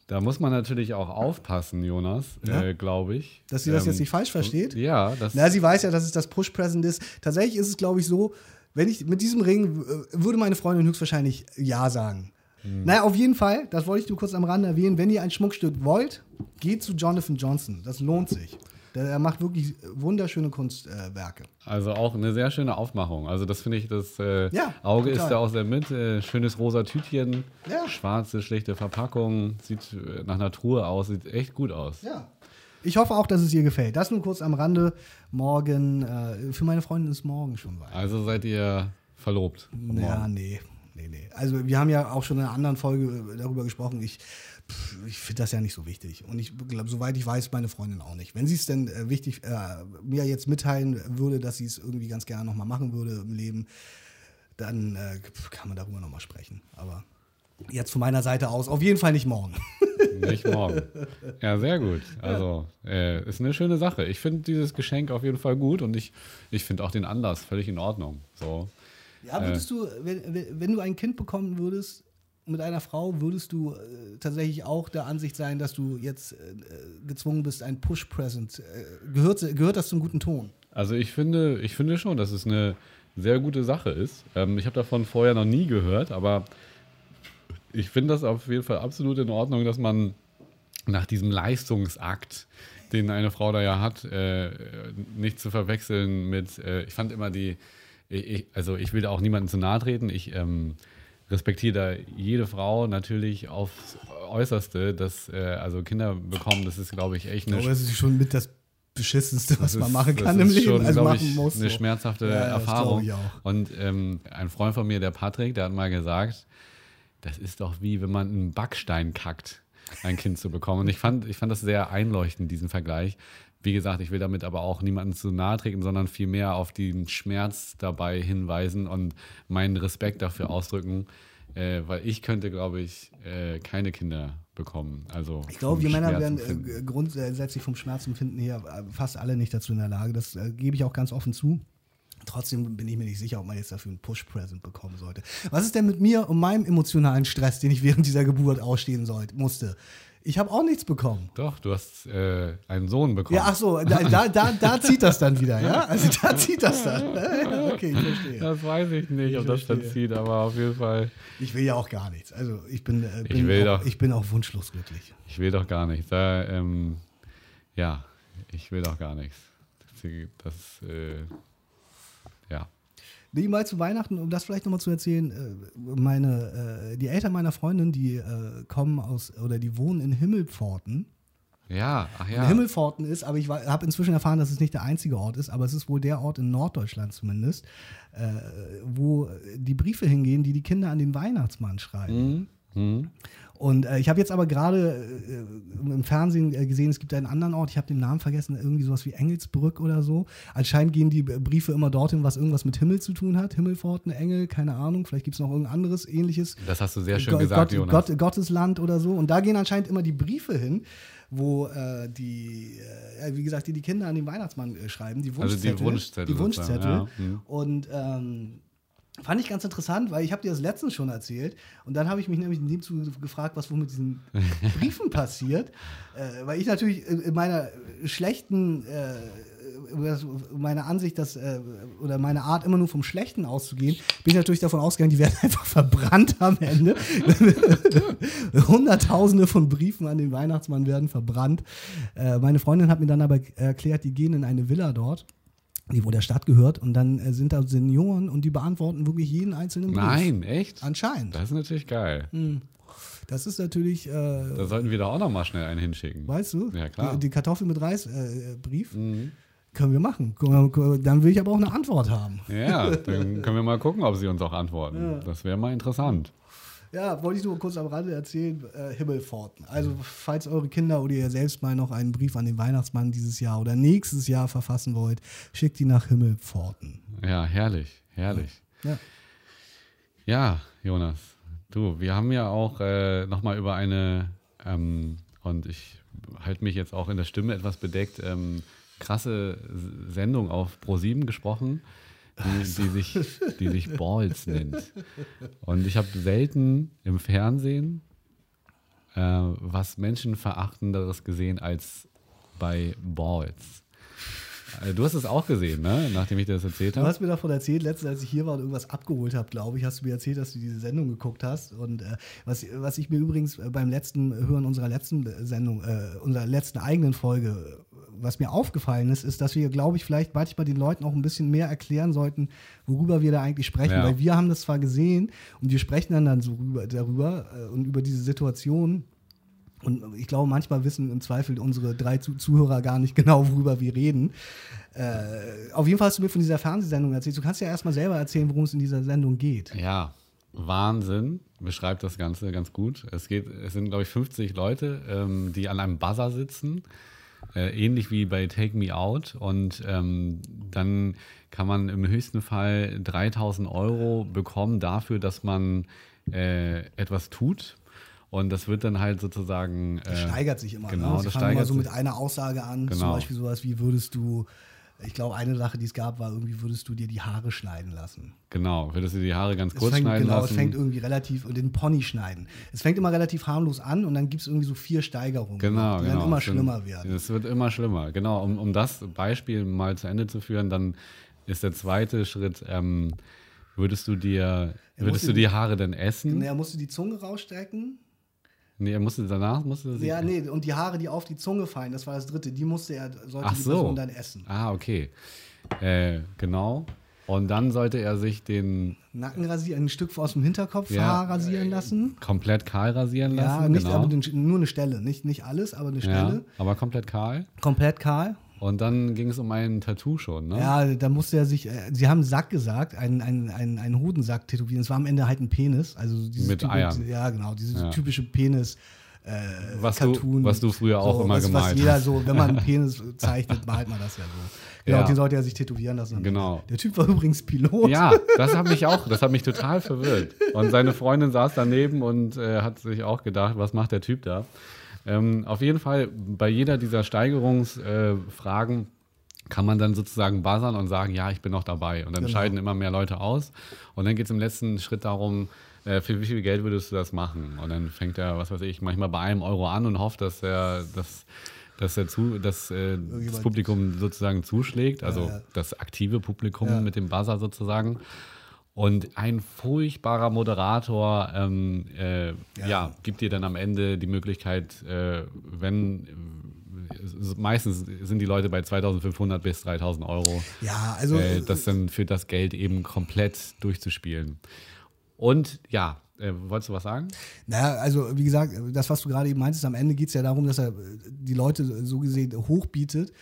da muss man natürlich auch aufpassen, Jonas, Ja? äh, glaube ich. Dass sie das Ähm, jetzt nicht falsch versteht. Ja, das Na, sie weiß ja, dass es das Push-Present ist. Tatsächlich ist es, glaube ich, so, wenn ich mit diesem Ring äh, würde meine Freundin höchstwahrscheinlich Ja sagen. Naja, auf jeden Fall, das wollte ich nur kurz am Rande erwähnen. Wenn ihr ein Schmuckstück wollt, geht zu Jonathan Johnson. Das lohnt sich. Er macht wirklich wunderschöne Kunstwerke. Also auch eine sehr schöne Aufmachung. Also das finde ich, das äh, Ja, Auge total. ist da auch sehr mit. Äh, schönes rosa Tütchen, Ja. schwarze, schlichte Verpackung, sieht äh, nach Natur aus, sieht echt gut aus. ja. Ich hoffe auch, dass es ihr gefällt. Das nur kurz am Rande. Morgen, äh, für meine Freundin ist morgen schon weit. Also seid ihr verlobt. Ja, nee. Nee, nee. Also wir haben ja auch schon in einer anderen Folge äh, darüber gesprochen. Ich, pff, ich finde das ja nicht so wichtig. Und ich glaube, soweit ich weiß, meine Freundin auch nicht. Wenn sie es denn äh, wichtig äh, mir jetzt mitteilen würde, dass sie es irgendwie ganz gerne nochmal machen würde im Leben, dann äh, kann man darüber nochmal sprechen. Aber jetzt von meiner Seite aus auf jeden Fall nicht morgen. Nicht morgen. Ja, sehr gut. Also, äh, ist eine schöne Sache. Ich finde dieses Geschenk auf jeden Fall gut und ich, ich finde auch den Anlass völlig in Ordnung. So. Ja, würdest du, wenn, wenn- wenn du ein Kind bekommen würdest mit einer Frau, würdest du äh, tatsächlich auch der Ansicht sein, dass du jetzt äh, gezwungen bist, ein Push-Present, äh, gehört, gehört das zum guten Ton? Also ich finde, ich finde schon, dass es eine sehr gute Sache ist. Ähm, ich habe davon vorher noch nie gehört, aber ich finde das auf jeden Fall absolut in Ordnung, dass man nach diesem Leistungsakt, den eine Frau da ja hat, äh, nicht zu verwechseln mit, äh, ich fand immer die, ich, also ich will da auch niemandem zu nahe treten, ich ähm, respektiere da jede Frau natürlich aufs Äußerste, dass äh, also Kinder bekommen, das ist glaube ich echt eine Aber das ist schon mit das Beschissenste, was man machen kann im Leben. Schon, also machen ich, muss. eine so. schmerzhafte Ja, Erfahrung. Und ähm, ein Freund von mir, der Patrick, der hat mal gesagt, das ist doch wie wenn man einen Backstein kackt, ein Kind zu bekommen. Und ich fand, ich fand das sehr einleuchtend, diesen Vergleich. Wie gesagt, ich will damit aber auch niemanden zu nahe treten, sondern vielmehr auf den Schmerz dabei hinweisen und meinen Respekt dafür ausdrücken, äh, weil ich könnte, glaube ich, äh, keine Kinder bekommen. Also Ich glaube, wir Männer werden äh, grundsätzlich vom Schmerzempfinden her äh, fast alle nicht dazu in der Lage. Das äh, gebe ich auch ganz offen zu. Trotzdem bin ich mir nicht sicher, ob man jetzt dafür einen Push-Present bekommen sollte. Was ist denn mit mir und meinem emotionalen Stress, den ich während dieser Geburt ausstehen sollte, musste? Ich habe auch nichts bekommen. Doch, du hast äh, einen Sohn bekommen. Ja, ach so, da, da, da, da zieht das dann wieder, ja? Also da zieht das dann. Okay, ich verstehe. Das weiß ich nicht, ob das dann verstehe. zieht, aber auf jeden Fall, Ich will ja auch gar nichts. Also ich bin, äh, Ich bin, will auch, doch. ich bin auch wunschlos glücklich. ich will doch gar nichts. Da, ähm, ja, ich will doch gar nichts. Das, das äh, ja. Nee, mal zu Weihnachten, um das vielleicht nochmal zu erzählen, äh, meine, äh, die Eltern meiner Freundin, die äh, kommen aus, oder die wohnen in Himmelpforten. Ja, ach ja. Himmelpforten ist, aber ich habe inzwischen erfahren, dass es nicht der einzige Ort ist, aber es ist wohl der Ort in Norddeutschland zumindest, wo die Briefe hingehen, die die Kinder an den Weihnachtsmann schreiben. Mhm. Und äh, ich habe jetzt aber gerade äh, im Fernsehen äh, gesehen, es gibt einen anderen Ort, ich habe den Namen vergessen, irgendwie sowas wie Engelsbrück oder so. Anscheinend gehen die Briefe immer dorthin, was irgendwas mit Himmel zu tun hat. Himmelfort, eine Engel, keine Ahnung, vielleicht gibt es noch irgendein anderes ähnliches. Das hast du sehr schön Go- gesagt, Gott, Jonas. Gott, Gottesland oder so. Und da gehen anscheinend immer die Briefe hin, wo äh, die, äh, wie gesagt, die die Kinder an den Weihnachtsmann äh, schreiben, die Also die Wunschzettel. Wunschzettel Die Wunschzettel. ja. Und ähm, fand ich ganz interessant, weil ich habe dir das letztens schon erzählt. Und dann habe ich mich nämlich in dem Zuge gefragt, was wohl mit diesen Briefen passiert. Äh, weil ich natürlich in in meiner schlechten äh, meine Ansicht, dass, äh, oder meine Art, immer nur vom Schlechten auszugehen, bin ich natürlich davon ausgegangen, die werden einfach verbrannt am Ende. Hunderttausende von Briefen an den Weihnachtsmann werden verbrannt. Äh, meine Freundin hat mir dann aber erklärt, die gehen in eine Villa dort, die wo der Stadt gehört, und dann äh, sind da Senioren und die beantworten wirklich jeden einzelnen Brief. Nein, echt? Anscheinend. Das ist natürlich geil. Das ist natürlich, äh, Da sollten wir da auch noch mal schnell einen hinschicken. weißt du, Ja, klar. Mhm. die, die Kartoffel mit Reis äh, Brief. Können wir machen. Dann will ich aber auch eine Antwort haben. Ja, dann können wir mal gucken, ob sie uns auch antworten. Das wäre mal interessant. Ja, wollte ich nur kurz am Rande erzählen, äh, Himmelforten. Also, falls eure Kinder oder ihr selbst mal noch einen Brief an den Weihnachtsmann dieses Jahr oder nächstes Jahr verfassen wollt, schickt die nach Himmelforten. Ja, herrlich, herrlich. Ja. Ja, Jonas, du, wir haben ja auch äh, nochmal über eine, ähm, und ich halte mich jetzt auch in der Stimme etwas bedeckt, ähm, krasse Sendung auf Pro7 gesprochen, die, die, sich, die sich Balls nennt. Und ich habe selten im Fernsehen äh, was Menschenverachtenderes gesehen als bei Balls. Äh, Du hast es auch gesehen, ne? nachdem ich dir das erzählt Du habe. hast mir davon erzählt, letztens, als ich hier war und irgendwas abgeholt habe, glaube ich, hast du mir erzählt, dass du diese Sendung geguckt hast. Und äh, was, was ich mir übrigens äh, beim letzten Hören unserer letzten Sendung, äh, unserer letzten eigenen Folge, äh, was mir aufgefallen ist, ist, dass wir, glaube ich, vielleicht manchmal den Leuten auch ein bisschen mehr erklären sollten, worüber wir da eigentlich sprechen. Ja. Weil wir haben das zwar gesehen und wir sprechen dann, dann so rüber, darüber äh, und über diese Situation. Und ich glaube, manchmal wissen im Zweifel unsere drei Zu Zuhörer gar nicht genau, worüber wir reden. Äh, auf jeden Fall hast du mir von dieser Fernsehsendung erzählt. Du kannst ja erstmal selber erzählen, worum es in dieser Sendung geht. Ja, Wahnsinn. Beschreibt das Ganze ganz gut. Es, geht, es sind, glaube ich, 50 Leute, ähm, die an einem Buzzer sitzen. Äh, ähnlich wie bei Take Me Out. Und ähm, dann kann man im höchsten Fall 3000 Euro bekommen dafür, dass man äh, etwas tut. Und das wird dann halt sozusagen. Das äh, steigert sich immer. genau, ne? Sie das fangen immer so mit einer Aussage an. Zum Genau. Beispiel sowas wie, würdest du, ich glaube, eine Sache, die es gab, war irgendwie, würdest du dir die Haare schneiden lassen. Genau, würdest du die Haare ganz kurz fängt, schneiden genau, lassen. es fängt irgendwie relativ, und den Pony schneiden. Es fängt immer relativ harmlos an und dann gibt es irgendwie so vier Steigerungen, Genau, die genau. dann immer Es sind- schlimmer werden. Es wird immer schlimmer. Genau, um, um das Beispiel mal zu Ende zu führen, dann ist der zweite Schritt, ähm, würdest du dir, Er würdest du die Haare denn essen? Und er musste die Zunge rausstrecken. Nee, er musste danach, musste er sie- Ja, nee, und die Haare, die auf die Zunge fallen, das war das dritte, die musste er, sollte Ach die so. Person dann essen. Ah, okay. Äh, genau. Und dann sollte er sich den Nacken rasieren, ein Stück aus dem Hinterkopf Ja. Haar rasieren lassen. komplett kahl rasieren lassen. Ja, nicht, genau. aber den, nur eine Stelle, nicht, nicht alles, aber eine ja, Stelle. aber komplett kahl. Komplett kahl. Und dann ging es um ein Tattoo schon, ne? Ja, da musste er sich, äh, sie haben Sack gesagt, einen, einen, einen, einen Hodensack tätowieren. Es war am Ende halt ein Penis. Also dieses Mit typi- Eiern. Ja, genau, dieses Ja. typische Penis. Äh, Was du- was du früher auch immer was, gemalt was jeder hast. so, wenn man einen Penis zeichnet, malt man das ja so. Genau, Ja. den sollte er sich tätowieren lassen. Genau. Der Typ war übrigens Pilot. Ja, das hat mich auch, das hat mich total verwirrt. Und seine Freundin saß daneben und äh, hat sich auch gedacht, was macht der Typ da? Ähm, auf jeden Fall, bei jeder dieser Steigerungsfragen äh, kann man dann sozusagen buzzern und sagen, ja, ich bin noch dabei. Und dann Genau. scheiden immer mehr Leute aus. Und dann geht es im letzten Schritt darum, äh, für wie viel Geld würdest du das machen? Und dann fängt er, was weiß ich, manchmal bei einem Euro an und hofft, dass er dass, dass, er zu, dass äh, das Publikum sozusagen zuschlägt, also ja. das aktive Publikum Ja. mit dem Buzzer sozusagen. Und ein furchtbarer Moderator ähm, äh, ja. gibt dir dann am Ende die Möglichkeit, äh, wenn äh, meistens sind die Leute bei 2500 bis 3000 Euro, Ja, also äh, das dann für das Geld eben komplett durchzuspielen. Und ja, äh, wolltest du was sagen? Naja, also wie gesagt, das, was du gerade eben meintest, am Ende geht es ja darum, dass er äh, die Leute so gesehen hochbietet.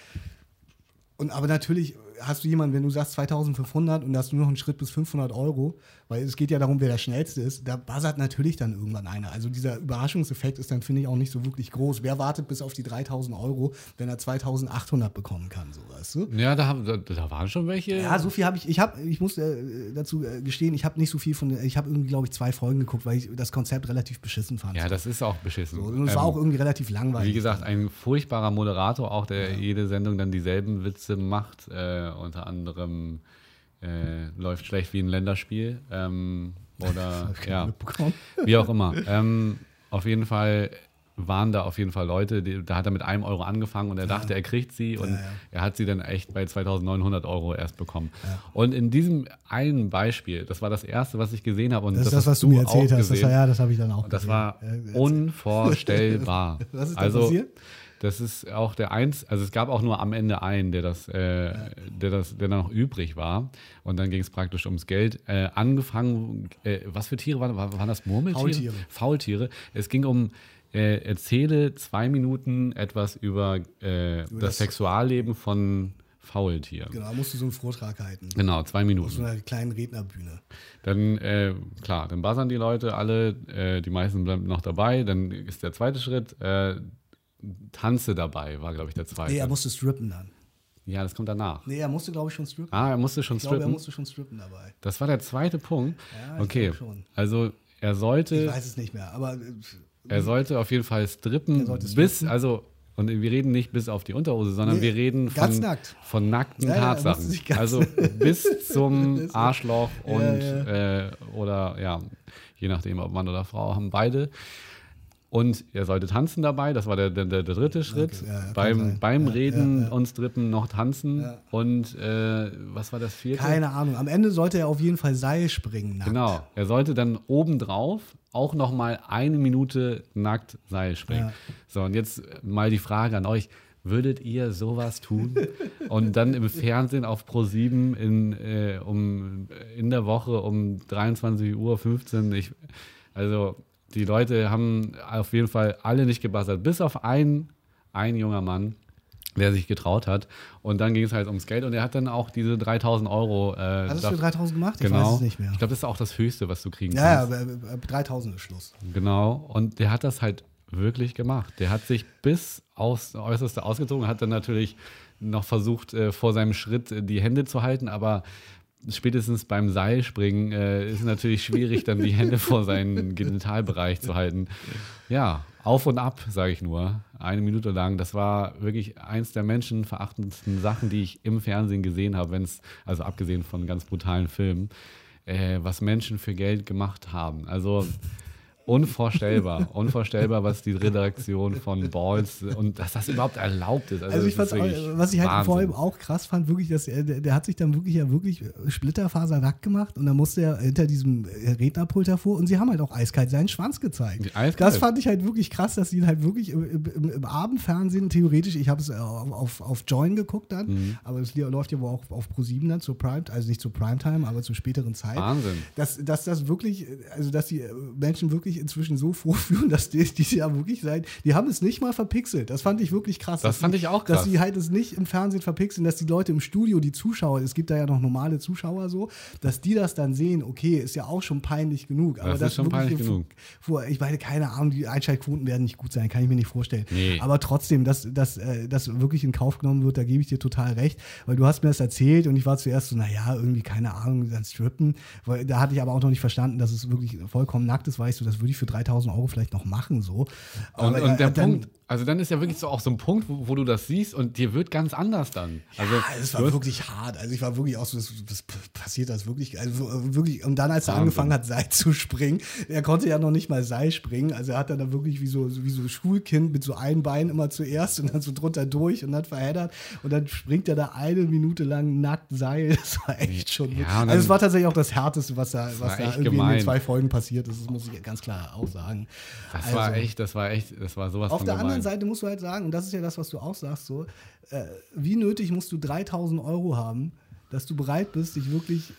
Und aber natürlich hast du jemanden, wenn du sagst 2500 und da hast du noch einen Schritt bis 500 Euro, weil es geht ja darum, wer der Schnellste ist, da buzzert natürlich dann irgendwann einer. Also dieser Überraschungseffekt ist dann, finde ich, auch nicht so wirklich groß. Wer wartet bis auf die 3000 Euro, wenn er 2800 bekommen kann, so weißt du? Ja, da, haben- da, da waren schon welche. Ja, so viel habe ich, ich habe, ich muss äh, dazu äh, gestehen, ich habe nicht so viel von, ich habe irgendwie, glaube ich, zwei Folgen geguckt, weil ich das Konzept relativ beschissen fand. Ja, das ist auch beschissen. so, und es war Ähm, auch irgendwie relativ langweilig. Wie gesagt, ein furchtbarer Moderator, auch der jede Sendung dann dieselben Witze macht. Äh, unter anderem äh, läuft schlecht wie ein Länderspiel. Ähm, oder ja, wie auch immer. Ähm, auf jeden Fall waren da auf jeden Fall Leute, die, da hat er mit einem Euro angefangen und er dachte, er kriegt sie und ja. er hat sie dann echt bei 2900 Euro erst bekommen. Und in diesem einen Beispiel, das war das erste, was ich gesehen habe und Das ist das, was du mir erzählt hast. Das, gesehen. ja, das habe ich dann auch Und das gesehen. war Ja, unvorstellbar. Was ist da also, passiert? Das ist auch der eins, also es gab auch nur am Ende einen, der das, äh, der das, der noch übrig war. Und dann ging es praktisch ums Geld. Äh, angefangen, äh, was für Tiere waren, waren das Murmeltiere? Faultiere. Faultiere. Es ging um äh, erzähle zwei Minuten etwas über, äh, das, das- Sexualleben von Faultieren. Genau, da musst du so einen Vortrag halten. Genau, zwei Minuten. Auf so einer kleinen Rednerbühne. Dann, äh, klar, dann buzzern die Leute alle, äh, die meisten bleiben noch dabei. Dann ist der zweite Schritt, äh, Tanze dabei, war, glaube ich, der zweite. Nee, er musste strippen dann. ja, das kommt danach. Nee, er musste, glaube ich, schon strippen. Ah, er musste schon ich glaube, er strippen. musste schon strippen dabei. Das war der zweite Punkt. Ja, ich okay, also er Ich sollte, weiß es nicht mehr, aber äh, er sollte auf jeden Fall strippen, Er sollte bis, strippen. also, und wir reden nicht bis auf die Unterhose, sondern Nee, wir reden ganz von, nackt. von nackten Ja, ja, er Tatsachen. ganz- also bis zum Arschloch Ja, und ja. Äh, oder ja, je nachdem, ob Mann oder Frau, haben beide. Und er sollte tanzen dabei, das war der, der, der dritte Schritt. Okay, ja, beim beim Ja, Reden ja, und Strippen noch tanzen. Und äh, was war das vierte? keine Ahnung. Am Ende sollte er auf jeden Fall Seil springen. Nackt. Genau. Er sollte dann obendrauf auch noch mal eine Minute nackt Seil springen. So, und jetzt mal die Frage an euch. Würdet ihr sowas tun? und dann im Fernsehen auf Pro7 in, äh, um, in der Woche um 23.15 Uhr. Ich, also die Leute haben auf jeden Fall alle nicht gebassert, bis auf einen, ein junger Mann, der sich getraut hat. Und dann ging es halt ums Geld und er hat dann auch diese 3000 Euro. Äh, Hat es daf- für 3000 gemacht? Ich genau. weiß es nicht mehr. Ich glaube, das ist auch das Höchste, was du kriegen Ja, ja, kannst. aber 3000 ist Schluss. Genau. Und der hat das halt wirklich gemacht. Der hat sich bis aufs Äußerste ausgezogen, hat dann natürlich noch versucht, äh, vor seinem Schritt äh, die Hände zu halten, aber spätestens beim Seilspringen äh, ist es natürlich schwierig, dann die Hände vor seinen Genitalbereich zu halten. Ja, auf und ab, sage ich nur. Eine Minute lang. Das war wirklich eins der menschenverachtendsten Sachen, die ich im Fernsehen gesehen habe, wenn es, also abgesehen von ganz brutalen Filmen, äh, was Menschen für Geld gemacht haben. Also unvorstellbar, unvorstellbar, was die Redaktion von Balls und dass das überhaupt erlaubt ist. Also ich ist auch, wirklich was ich halt Wahnsinn. vor allem auch krass fand, wirklich, dass er, der, der hat sich dann wirklich ja wirklich splitterfasernackt gemacht und dann musste er hinter diesem Rednerpult hervor und sie haben halt auch eiskalt seinen Schwanz gezeigt. Eiskalt. Das fand ich halt wirklich krass, dass sie ihn halt wirklich im, im, im Abendfernsehen theoretisch, ich habe es äh, auf, auf, auf Join geguckt dann, Mhm. aber es läuft ja wohl auch auf Pro7 dann zur Prime, also nicht zur Primetime, aber zur späteren Zeit. Wahnsinn. Dass, dass das wirklich, also dass die Menschen wirklich inzwischen so vorführen, dass die, die ja wirklich sein, die haben es nicht mal verpixelt. Das fand ich wirklich krass. Das dass fand die, ich auch Dass krass. sie halt es nicht im Fernsehen verpixeln, dass die Leute im Studio, die Zuschauer, es gibt da ja noch normale Zuschauer so, dass die das dann sehen, okay, ist ja auch schon peinlich genug. Aber Das ist schon wirklich peinlich genug. Vor, ich meine, keine Ahnung, die Einschaltquoten werden nicht gut sein, kann ich mir nicht vorstellen. Nee. Aber trotzdem, dass, dass, äh, dass wirklich in Kauf genommen wird, da gebe ich dir total recht, weil du hast mir das erzählt und ich war zuerst so, naja, irgendwie, keine Ahnung, dann strippen. Weil, da hatte ich aber auch noch nicht verstanden, dass es wirklich vollkommen nackt ist, weißt du, das würde ich für 3000 Euro vielleicht noch machen, so. Und, Aber, und der äh, dann- Punkt, also dann ist ja wirklich so auch so ein Punkt, wo, wo du das siehst und dir wird ganz anders dann. Also Ja, es war wirklich hart. Also ich war wirklich auch so, das, das passiert das wirklich. Also wirklich, und dann, als er Wahnsinn. angefangen hat, Seil zu springen, er konnte ja noch nicht mal Seil springen. Also er hat dann da wirklich wie so, wie so ein Schulkind mit so einem Bein immer zuerst und dann so drunter durch und dann verheddert. Und dann springt er da eine Minute lang nackt Seil. Das war echt schon. Ja, also es war tatsächlich auch das Härteste, was da, was war da irgendwie in gemein. den zwei Folgen passiert ist. Das muss ich ganz klar auch sagen. das war Also- echt, das war echt, das war sowas auf von der gemein. anderen Seite musst du halt sagen, und das ist ja das, was du auch sagst, so, äh, wie nötig musst du 3000 Euro haben, dass du bereit bist, dich wirklich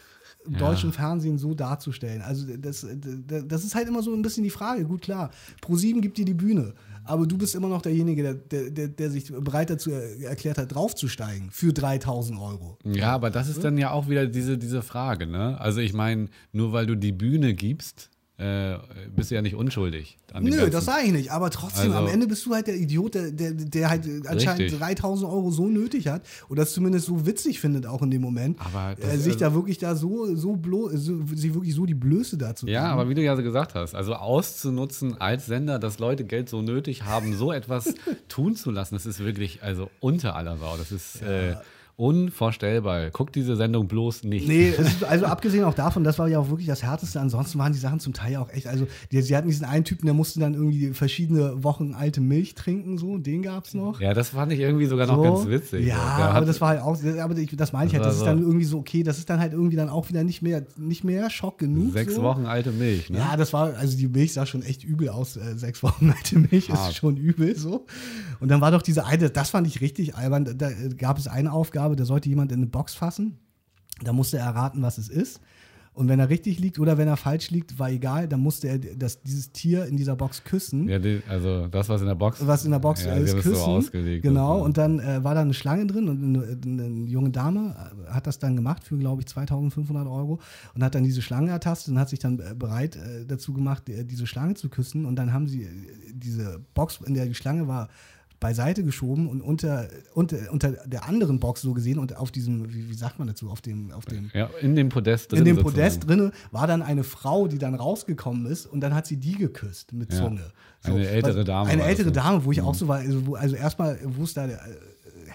im deutschen Fernsehen so darzustellen. Also das, das das ist halt immer so ein bisschen die Frage. Gut, klar, Pro7 gibt dir die Bühne, aber du bist immer noch derjenige, der, der, der, der sich bereit dazu er- erklärt hat, draufzusteigen für 3000 Euro. Ja, aber das ist dann ja auch wieder diese, diese Frage, ne? Also ich meine, nur weil du die Bühne gibst, äh, bist du ja nicht unschuldig. Nö, das sage ich nicht. Aber trotzdem, Also- am Ende bist du halt der Idiot, der, der, der halt anscheinend Richtig. 3000 Euro so nötig hat oder es zumindest so witzig findet auch in dem Moment. Aber das- äh, sich also- da wirklich da so, so, blo so sich wirklich so die Blöße dazu Ja, aber wie du ja so gesagt hast, also auszunutzen als Sender, dass Leute Geld so nötig haben, so etwas tun zu lassen, das ist wirklich also unter aller Sau. Das ist äh, unvorstellbar. Guck diese Sendung bloß nicht. Nee, es ist, also abgesehen auch davon, das war ja auch wirklich das Härteste. Ansonsten waren die Sachen zum Teil auch echt. Also, die, sie hatten diesen einen Typen, der musste dann irgendwie verschiedene Wochen alte Milch trinken, so, den gab es noch. Ja, das fand ich irgendwie sogar noch So. ganz witzig. Ja, Der aber hat- das war halt auch, aber ich, das meine ich halt, Das ist dann irgendwie so, okay, das ist dann halt irgendwie dann auch wieder nicht mehr, nicht mehr Schock genug. Sechs so. Wochen alte Milch, ne? Ja, das war, also die Milch sah schon echt übel aus. Äh, sechs Wochen alte Milch Hart. ist schon übel so. Und dann war doch diese eine, das fand ich richtig albern. Da, gab es eine Aufgabe, da sollte jemand in eine Box fassen. Da musste er erraten, was es ist. Und wenn er richtig liegt oder wenn er falsch liegt, war egal, dann musste er das, dieses Tier in dieser Box küssen. Ja, also das, was in der Box Was in der Box ja, ist, küssen. so ausgelegt. genau, und dann äh, war da eine Schlange drin und eine, eine junge Dame äh, hat das dann gemacht für, glaube ich, 2500 Euro und hat dann diese Schlange ertastet und hat sich dann äh, bereit äh, dazu gemacht, diese Schlange zu küssen. Und dann haben sie äh, diese Box, in der die Schlange war, beiseite geschoben und unter, unter, unter der anderen Box so gesehen und auf diesem, wie, wie sagt man dazu, auf dem, auf dem ja, in dem Podest drin. in dem sozusagen. Podest drinne war dann eine Frau, die dann rausgekommen ist und dann hat sie die geküsst mit Ja. Zunge. Eine ältere Dame Eine ältere so. Dame, wo ich auch so war, also, wo, also erstmal, wo es da, äh,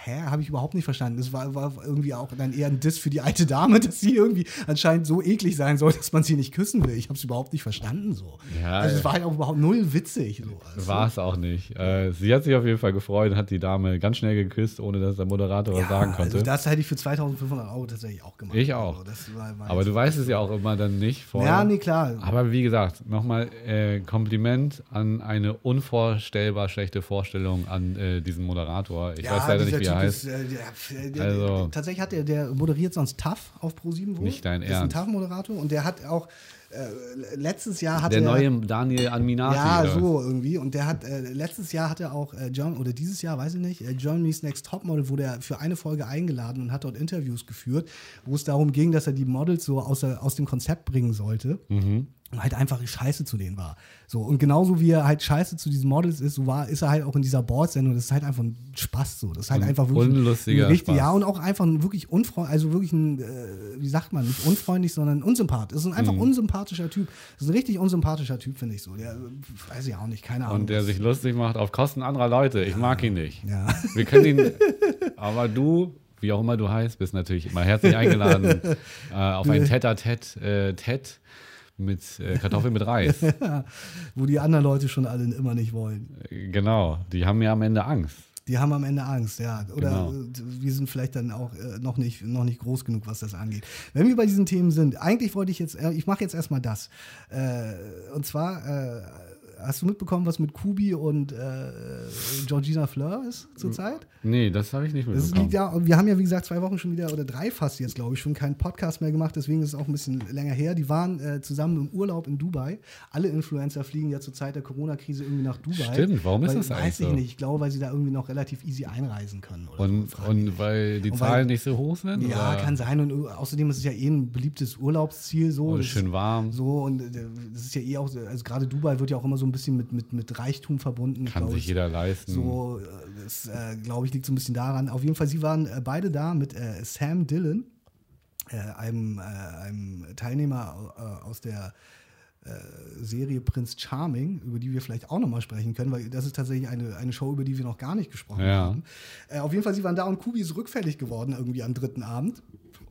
hä, habe ich überhaupt nicht verstanden. Das war, war irgendwie auch dann eher ein Diss für die alte Dame, dass sie irgendwie anscheinend so eklig sein soll, dass man sie nicht küssen will. Ich habe es überhaupt nicht verstanden so. Ja, also es ja. war halt auch überhaupt null witzig. So. Also, War es auch nicht. Äh, sie hat sich auf jeden Fall gefreut und hat die Dame ganz schnell geküsst, ohne dass der Moderator was ja, sagen konnte. Also das hätte ich für 2500 Euro tatsächlich auch gemacht. Ich auch. Also Aber du weißt es ja auch immer dann nicht vorher. Ja, nee, klar. Aber wie gesagt, nochmal äh, Kompliment an eine unvorstellbar schlechte Vorstellung an äh, diesen Moderator. Ich weiß leider nicht, dieser wie er heißt. Ist, äh, der, der, Also- tatsächlich hat der, der moderiert sonst TAF auf Pro7 wohl. Nicht dein Ist ein Ernst. TAF-Moderator und der hat auch äh, letztes Jahr hat Der er, neue Daniel Aminati. ja, oder so irgendwie. Und der hat, äh, letztes Jahr hat er auch, äh, German, oder dieses Jahr, weiß ich nicht, äh, Germany's Next Topmodel wurde er für eine Folge eingeladen und hat dort Interviews geführt, wo es darum ging, dass er die Models so aus, aus dem Konzept bringen sollte. Mhm. Und halt einfach scheiße zu denen war. So, und genauso wie er halt scheiße zu diesen Models ist, so war, ist er halt auch in dieser Board-Sendung. Das ist halt einfach ein Spaß so. Das ist halt Ein einfach wirklich. unlustiger ein richtig, Spaß. Ja, und auch einfach ein wirklich unfreundlich, also wirklich ein, äh, wie sagt man, nicht unfreundlich, sondern unsympathisch. Das ist ein einfach Mhm. unsympathischer Typ. Das ist ein richtig unsympathischer Typ, finde ich so. Der, äh, weiß ich auch nicht, keine Ahnung. Und der sich lustig macht auf Kosten anderer Leute. Ich mag ihn nicht. Ja. Wir können ihn, aber du, wie auch immer du heißt, bist natürlich immer herzlich eingeladen äh, auf ein Tête-à-Tête äh, Tête mit äh, Kartoffeln mit Reis. Wo die anderen Leute schon alle immer nicht wollen. Äh, genau, die haben ja am Ende Angst. Die haben am Ende Angst, ja. Oder Genau. äh, wir sind vielleicht dann auch äh, noch, nicht, noch nicht groß genug, was das angeht. Wenn wir bei diesen Themen sind, eigentlich wollte ich jetzt, äh, ich mache jetzt erstmal das. Äh, und zwar, hast du mitbekommen, was mit Kubi und äh, Georgina Fleur ist zurzeit? Nee, das habe ich nicht Das mitbekommen. liegt ja, wir haben ja, wie gesagt, zwei Wochen schon wieder oder drei fast jetzt, glaube ich, schon keinen Podcast mehr gemacht, deswegen ist es auch ein bisschen länger her. Die waren äh, zusammen im Urlaub in Dubai. Alle Influencer fliegen ja zur Zeit der Corona-Krise irgendwie nach Dubai. Stimmt, warum ist weil, das eigentlich Weiß ich so? nicht. Ich glaube, weil sie da irgendwie noch relativ easy einreisen können. Oder und, so, und weil die Und weil- Zahlen nicht so hoch sind? ja, oder? kann sein. Und äh, außerdem ist es ja eh ein beliebtes Urlaubsziel. So. Oder Das- schön warm. So, und äh, das ist ja eh auch, so- also gerade Dubai wird ja auch immer so ein bisschen mit, mit, mit Reichtum verbunden. Kann sich ich. jeder leisten. So, äh, das äh, glaube ich, liegt so ein bisschen daran. Auf jeden Fall, sie waren äh, beide da mit äh, Sam Dillon, äh, einem, äh, einem Teilnehmer aus der Serie Prince Charming, über die wir vielleicht auch nochmal sprechen können, weil das ist tatsächlich eine, eine Show, über die wir noch gar nicht gesprochen Ja. haben. Auf jeden Fall, sie waren da und Kubi ist rückfällig geworden irgendwie am dritten Abend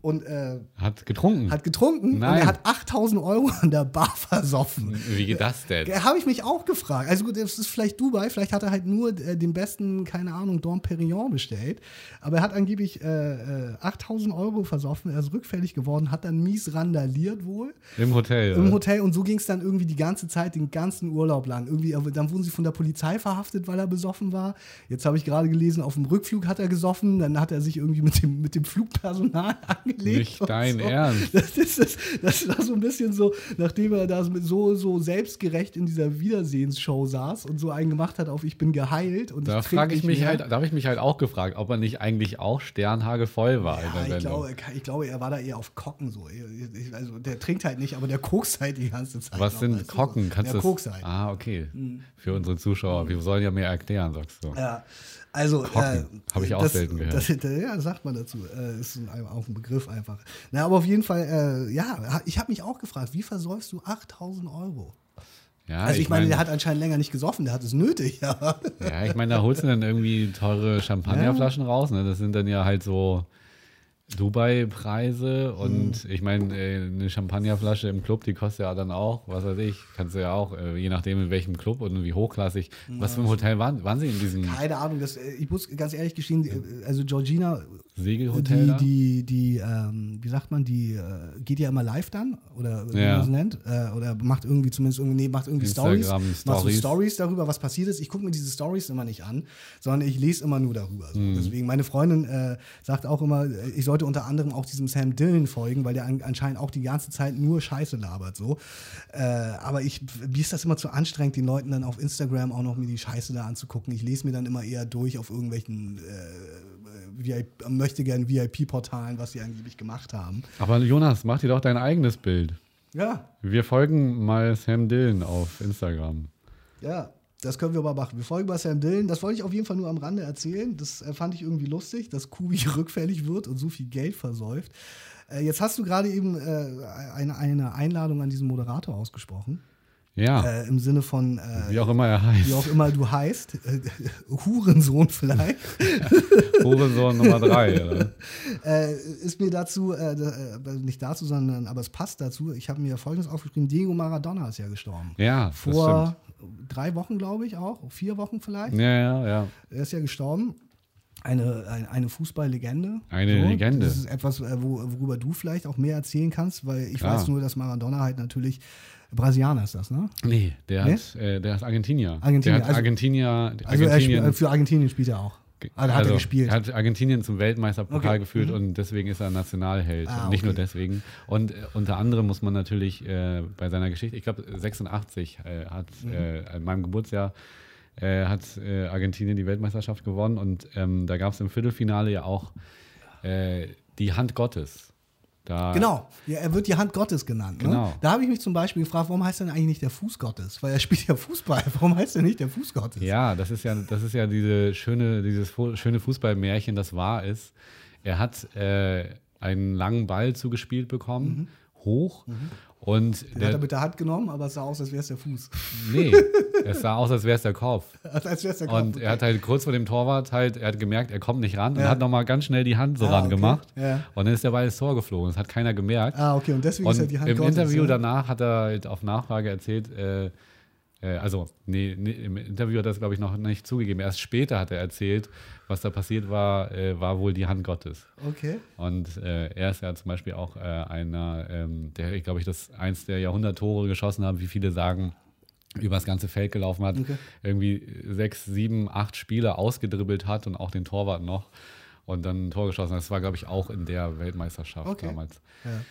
und äh, Hat getrunken. hat getrunken und Nein. er hat 8000 Euro an der Bar versoffen. Wie geht das denn? Habe ich mich auch gefragt. Also gut, das ist vielleicht Dubai, vielleicht hat er halt nur äh, den besten, keine Ahnung, Dom Perignon bestellt. Aber er hat angeblich äh, äh, 8000 Euro versoffen, er ist rückfällig geworden, hat dann mies randaliert wohl Im Hotel. im oder? Hotel und so ging es dann irgendwie die ganze Zeit, den ganzen Urlaub lang. Irgendwie, dann wurden sie von der Polizei verhaftet, weil er besoffen war. Jetzt habe ich gerade gelesen, auf dem Rückflug hat er gesoffen, dann hat er sich irgendwie mit dem, mit dem Flugpersonal lebt. Nicht dein so. Ernst. Das, ist, das, das war so ein bisschen so, nachdem er da so, so selbstgerecht in dieser Wiedersehensshow saß und so einen gemacht hat auf Ich bin geheilt. Und Da frage ich mich mehr. halt, da habe ich mich halt auch gefragt, ob er nicht eigentlich auch sternhagevoll war in Ja, ich glaube, ich glaube, er war da eher auf Kocken so. Also der trinkt halt nicht, aber der kokst halt die ganze Zeit. Was noch, sind weißt du? Kocken? Kannst der du kokst halt. Ah, okay. Für unsere Zuschauer. Wir sollen ja mehr erklären, sagst du. Ja, also Kocken. Hab ich auch das, selten gehört. Das, ja, das sagt man dazu. Äh, ist ein, auch ein Begriff einfach. Na, aber auf jeden Fall, äh, ja, ich habe mich auch gefragt, wie versäufst du 8000 Euro? Ja, also ich, meine, mein- der hat anscheinend länger nicht gesoffen, der hat es nötig, ja. Ja, ich meine, da holst du dann irgendwie teure Champagnerflaschen raus. Ne? Das sind dann ja halt so Dubai-Preise. Und Hm. ich meine, äh, eine Champagnerflasche im Club, die kostet ja dann auch, was weiß ich, kannst du ja auch, äh, je nachdem in welchem Club und wie hochklassig. Was für ein Hotel waren, waren sie in diesem Keine Ahnung, das, äh, ich muss ganz ehrlich gestehen, also Georgina, Segelhotel die, da? die, die ähm, wie sagt man, die äh, geht ja immer live dann oder wie Ja. man es nennt äh, oder macht irgendwie zumindest irgendwie, nee, macht irgendwie Stories, macht so Stories. Stories darüber, was passiert ist. Ich gucke mir diese Stories immer nicht an, sondern ich lese immer nur darüber. So. Mhm. Deswegen meine Freundin äh, sagt auch immer, äh, ich sollte unter anderem auch diesem Sam Dillon folgen, weil der an, anscheinend auch die ganze Zeit nur Scheiße labert so. Äh, aber ich, mir ist das immer zu anstrengend, den Leuten dann auf Instagram auch noch mir die Scheiße da anzugucken. Ich lese mir dann immer eher durch auf irgendwelchen äh, VIP, möchte gern VIP-Portalen, was sie angeblich gemacht haben. Aber Jonas, mach dir doch dein eigenes Bild. Ja, Wir folgen mal Sam Dillon auf Instagram. ja. Das können wir aber machen. Wir folgen bei Sam Dillon. Das wollte ich auf jeden Fall nur am Rande erzählen. Das äh, fand ich irgendwie lustig, dass Kubi rückfällig wird und so viel Geld versäuft. Äh, jetzt hast du gerade eben äh, eine Einladung an diesen Moderator ausgesprochen. Ja, Äh, Im Sinne von, äh, wie auch immer er heißt. wie auch immer du heißt. Äh, Hurensohn vielleicht. Hurensohn Nummer drei. Oder? äh, ist mir dazu, äh, äh, nicht dazu, sondern, aber es passt dazu. Ich habe mir folgendes aufgeschrieben: Diego Maradona ist ja gestorben. Ja, Vor drei Wochen, glaube ich, auch. Vier Wochen vielleicht. Ja, ja, ja. Er ist ja gestorben. Eine, eine, eine Fußballlegende. Eine Legende. Das ist etwas, äh, wo, worüber du vielleicht auch mehr erzählen kannst, weil ich Klar. weiß nur, dass Maradona halt natürlich Brasilianer ist das, ne? Nee, der, Nee? Hat, äh, der ist Argentinier. Argentinier, Der hat also- Argentinier, Also er, Argentinien, sp- für Argentinien spielt er auch. Ah, da hat er gespielt. hat Argentinien zum Weltmeisterpokal Okay. geführt und deswegen ist er Nationalheld. Ah, Und nicht okay. nur deswegen. Und äh, unter anderem muss man natürlich äh, bei seiner Geschichte, ich glaube 86 äh, hat Mhm. äh, an meinem Geburtsjahr äh, hat äh, Argentinien die Weltmeisterschaft gewonnen und ähm, da gab es im Viertelfinale ja auch äh, die Hand Gottes. Da, Genau, ja, er wird die Hand Gottes genannt. Ne? Genau. Da habe ich mich zum Beispiel gefragt, warum heißt er denn eigentlich nicht der Fuß Gottes? Weil er spielt ja Fußball. Warum heißt er nicht der Fuß Gottes? Ja, das ist ja, das ist ja diese schöne, dieses schöne Fußballmärchen, das wahr ist. Er hat äh, einen langen Ball zugespielt bekommen, hoch. Und Den hat der, er mit der Hand genommen, aber es sah aus, als wäre es der Fuß. nee, es sah aus, als wäre es der Kopf. als wäre es der Kopf. Und er hat halt kurz vor dem Torwart halt, er hat gemerkt, er kommt nicht ran und Ja. hat nochmal ganz schnell die Hand so Ah, ran okay. gemacht. Ja. Und dann ist der Ball ins Tor geflogen. Das hat keiner gemerkt. ah, okay, und deswegen ist Und er die Hand im. Interview ja? danach hat er halt auf Nachfrage erzählt, äh, äh, also nee, nee, im Interview hat er das, glaube ich, noch nicht zugegeben. Erst später hat er erzählt, was da passiert war, äh, war wohl die Hand Gottes. Okay. Und äh, er ist ja zum Beispiel auch äh, einer, ähm, der, ich glaube ich, das eins der Jahrhunderttore geschossen hat, wie viele sagen, über das ganze Feld gelaufen hat, Okay. irgendwie sechs, sieben, acht Spiele ausgedribbelt hat und auch den Torwart noch und dann ein Tor geschossen hat. Das war, glaube ich, auch in der Weltmeisterschaft Okay. damals. Ja.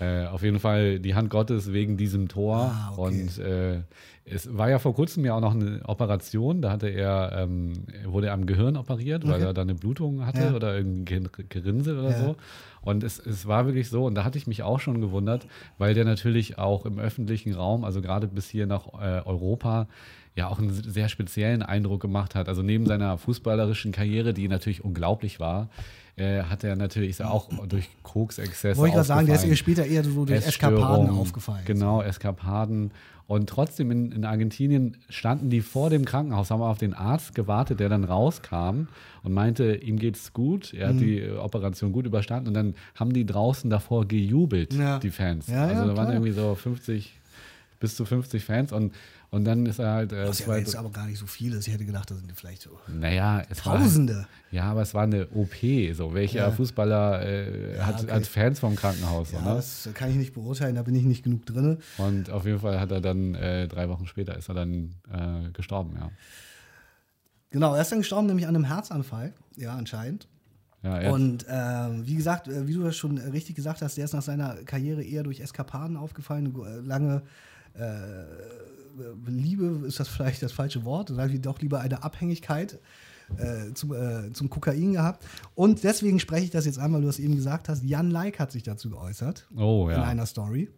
Äh, auf jeden Fall die Hand Gottes wegen diesem Tor. Ah, okay. Und äh, es war ja vor kurzem ja auch noch eine Operation. Da hatte er, ähm, wurde er am Gehirn operiert, weil Okay. er da eine Blutung hatte Ja. oder irgendwie Ger- Gerinnsel oder Ja. so. Und es, es war wirklich so, und da hatte ich mich auch schon gewundert, weil der natürlich auch im öffentlichen Raum, also gerade bis hier nach äh, Europa, ja auch einen sehr speziellen Eindruck gemacht hat. Also neben seiner fußballerischen Karriere, die natürlich unglaublich war, äh, hat er natürlich auch durch Koksexzesse Wollte ich gerade sagen, der ist ihr später eher so durch Eskapaden aufgefallen. Genau, Eskapaden. Und trotzdem in, in Argentinien standen die vor dem Krankenhaus, haben auf den Arzt gewartet, der dann rauskam und meinte, ihm geht's gut, er Mhm. hat die Operation gut überstanden. Und dann haben die draußen davor gejubelt, Ja. die Fans. Ja, also ja, da waren klar. irgendwie so 50, bis zu 50 Fans. Und, und dann ist er halt. Äh, Das ist ja zwei- jetzt aber gar nicht so viele. Ich hätte gedacht, das sind vielleicht so naja, es war, Tausende. ja, aber es war eine OP. So, welcher Ja. Fußballer äh, Ja, hat, okay. hat Fans vom Krankenhaus? Ja, ne? das kann ich nicht beurteilen, da bin ich nicht genug drin. Und auf jeden Fall hat er dann, äh, drei Wochen später ist er dann äh, gestorben, ja. Genau, er ist dann gestorben, nämlich an einem Herzanfall. Ja, anscheinend. Ja, und äh, wie gesagt, äh, wie du das schon richtig gesagt hast, der ist nach seiner Karriere eher durch Eskapaden aufgefallen, lange Liebe ist das vielleicht das falsche Wort, sagen wir doch lieber eine Abhängigkeit äh, zum, äh, zum Kokain gehabt. Und deswegen spreche ich das jetzt einmal, du hast eben gesagt hast, Jan Like hat sich dazu geäußert. Oh, ja. In einer Story.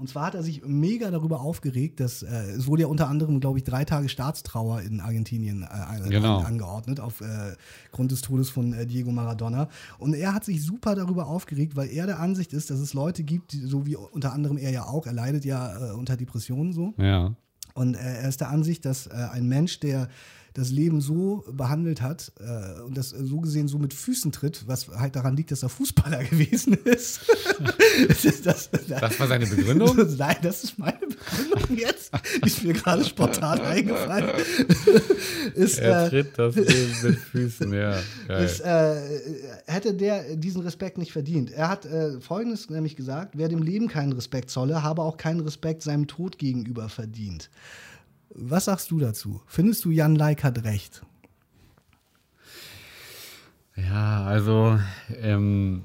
Und zwar hat er sich mega darüber aufgeregt, dass äh, es wurde ja unter anderem, glaube ich, drei Tage Staatstrauer in Argentinien äh, genau. angeordnet aufgrund äh, des Todes von äh, Diego Maradona. Und er hat sich super darüber aufgeregt, weil er der Ansicht ist, dass es Leute gibt, die, so wie unter anderem er ja auch, er leidet ja äh, unter Depressionen so. Ja. Und er ist der Ansicht, dass ein Mensch, der das Leben so behandelt hat äh, und das so gesehen so mit Füßen tritt, was halt daran liegt, dass er Fußballer gewesen ist. das, das, das, war seine Begründung? Nein, das ist meine Begründung jetzt. Die ist mir gerade spontan eingefallen. ist, er äh, tritt das Leben mit Füßen, ja. Ist, äh, hätte der diesen Respekt nicht verdient. Er hat äh, Folgendes nämlich gesagt, wer dem Leben keinen Respekt zolle, habe auch keinen Respekt seinem Tod gegenüber verdient. Was sagst du dazu? Findest du, Jan Like hat recht? Ja, also ähm,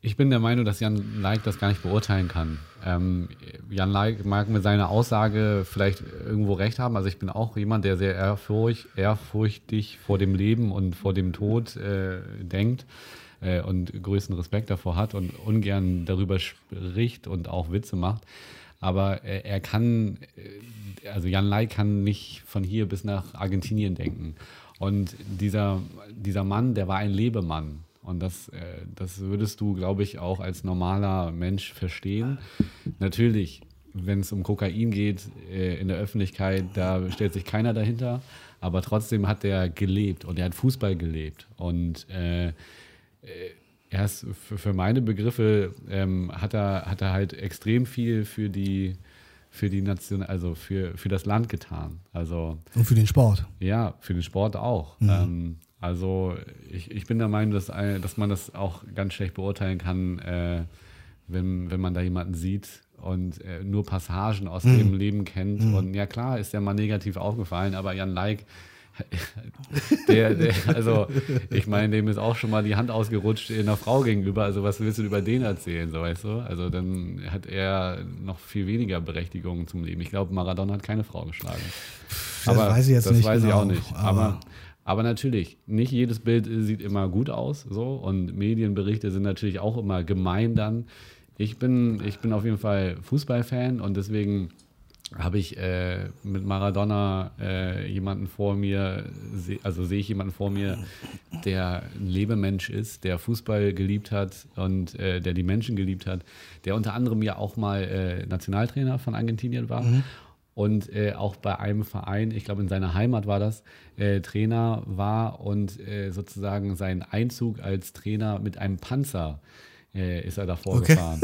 ich bin der Meinung, dass Jan Like das gar nicht beurteilen kann. Ähm, Jan Like mag mit seiner Aussage vielleicht irgendwo recht haben. Also ich bin auch jemand, der sehr ehrfurcht, ehrfurchtig vor dem Leben und vor dem Tod äh, denkt äh, und größten Respekt davor hat und ungern darüber spricht und auch Witze macht. Aber äh, er kann also Jan Lai kann nicht von hier bis nach Argentinien denken. Und dieser, dieser Mann, der war ein Lebemann. Und das, äh, das würdest du, glaube ich, auch als normaler Mensch verstehen. Natürlich, wenn es um Kokain geht äh, in der Öffentlichkeit, da stellt sich keiner dahinter. Aber trotzdem hat er gelebt und er hat Fußball gelebt. Und äh, äh er ist für, meine Begriffe ähm, hat, er, hat er halt extrem viel für die für die Nation, also für, für das Land getan. Also, Und für den Sport. Ja, für den Sport auch. Mhm. Ähm, also ich, ich bin der Meinung, dass, dass man das auch ganz schlecht beurteilen kann, äh, wenn, wenn man da jemanden sieht und äh, nur Passagen aus mhm. dem Leben kennt. Mhm. Und ja klar, ist der mal negativ aufgefallen, aber Jan Like der, der, also, ich meine, dem ist auch schon mal die Hand ausgerutscht in einer Frau gegenüber. Also, was willst du über den erzählen, so weißt du? Also, dann hat er noch viel weniger Berechtigung zum Leben. Ich glaube, Maradona hat keine Frau geschlagen. Das aber weiß ich jetzt das nicht. Das weiß genau, ich auch nicht. Aber, aber, aber, natürlich, nicht jedes Bild sieht immer gut aus. So. Und Medienberichte sind natürlich auch immer gemein dann. Ich bin, ich bin auf jeden Fall Fußballfan und deswegen habe ich äh, mit Maradona äh, jemanden vor mir, seh, also sehe ich jemanden vor mir, der ein Lebemensch ist, der Fußball geliebt hat und äh, der die Menschen geliebt hat, der unter anderem ja auch mal äh, Nationaltrainer von Argentinien war. Mhm. Und äh, auch bei einem Verein, ich glaube in seiner Heimat war das, äh, Trainer war und sozusagen seinen Einzug als Trainer mit einem Panzer äh, ist er davor okay. gefahren.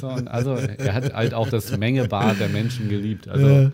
So, also er hat halt auch das Mengebad der Menschen geliebt. Also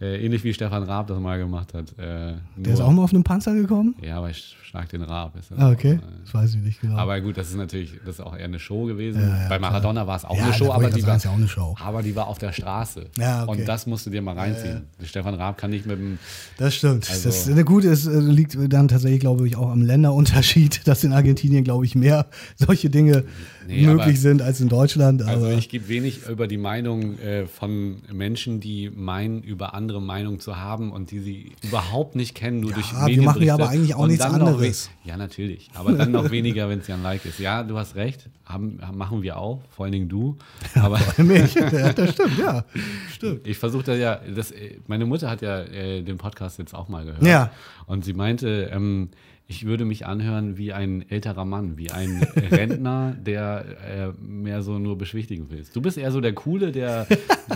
äh. Äh, ähnlich wie Stefan Raab das mal gemacht hat. Äh, der ist auch mal auf einem Panzer gekommen? Ja, aber ich schlag den Raab. ah, okay. Auch, äh, das weiß ich nicht genau. Aber gut, das ist natürlich, das ist auch eher eine Show gewesen. Ja, ja, Bei Maradona war es auch, ja, eine Show, aber die war, ja auch eine Show. aber die war auf der Straße. Ja, okay. Und das musst du dir mal reinziehen. Stefan Raab kann nicht mit dem. Das stimmt. Also, das eine gute ist, äh, liegt dann tatsächlich, glaube ich, auch am Länderunterschied, dass in Argentinien, glaube ich, mehr solche Dinge nee, möglich sind als in Deutschland. also ich gebe wenig über die Meinung äh, von Menschen, die meinen, über andere Meinungen zu haben und die sie überhaupt nicht kennen, nur ja, durch Medienberichte. wir machen ja aber eigentlich auch nichts anderes. ja, natürlich. Aber dann noch weniger, wenn es ja ein Like ist. Ja, du hast recht. Haben, machen wir auch. Vor allen Dingen du. Aber mich. Ja, das stimmt, ja. Stimmt. Ich versuche da ja, das, meine Mutter hat ja äh, den Podcast jetzt auch mal gehört. Ja. Und sie meinte, ähm, ich würde mich anhören wie ein älterer Mann, wie ein Rentner, der äh, mehr so nur beschwichtigen will. Du bist eher so der Coole, der,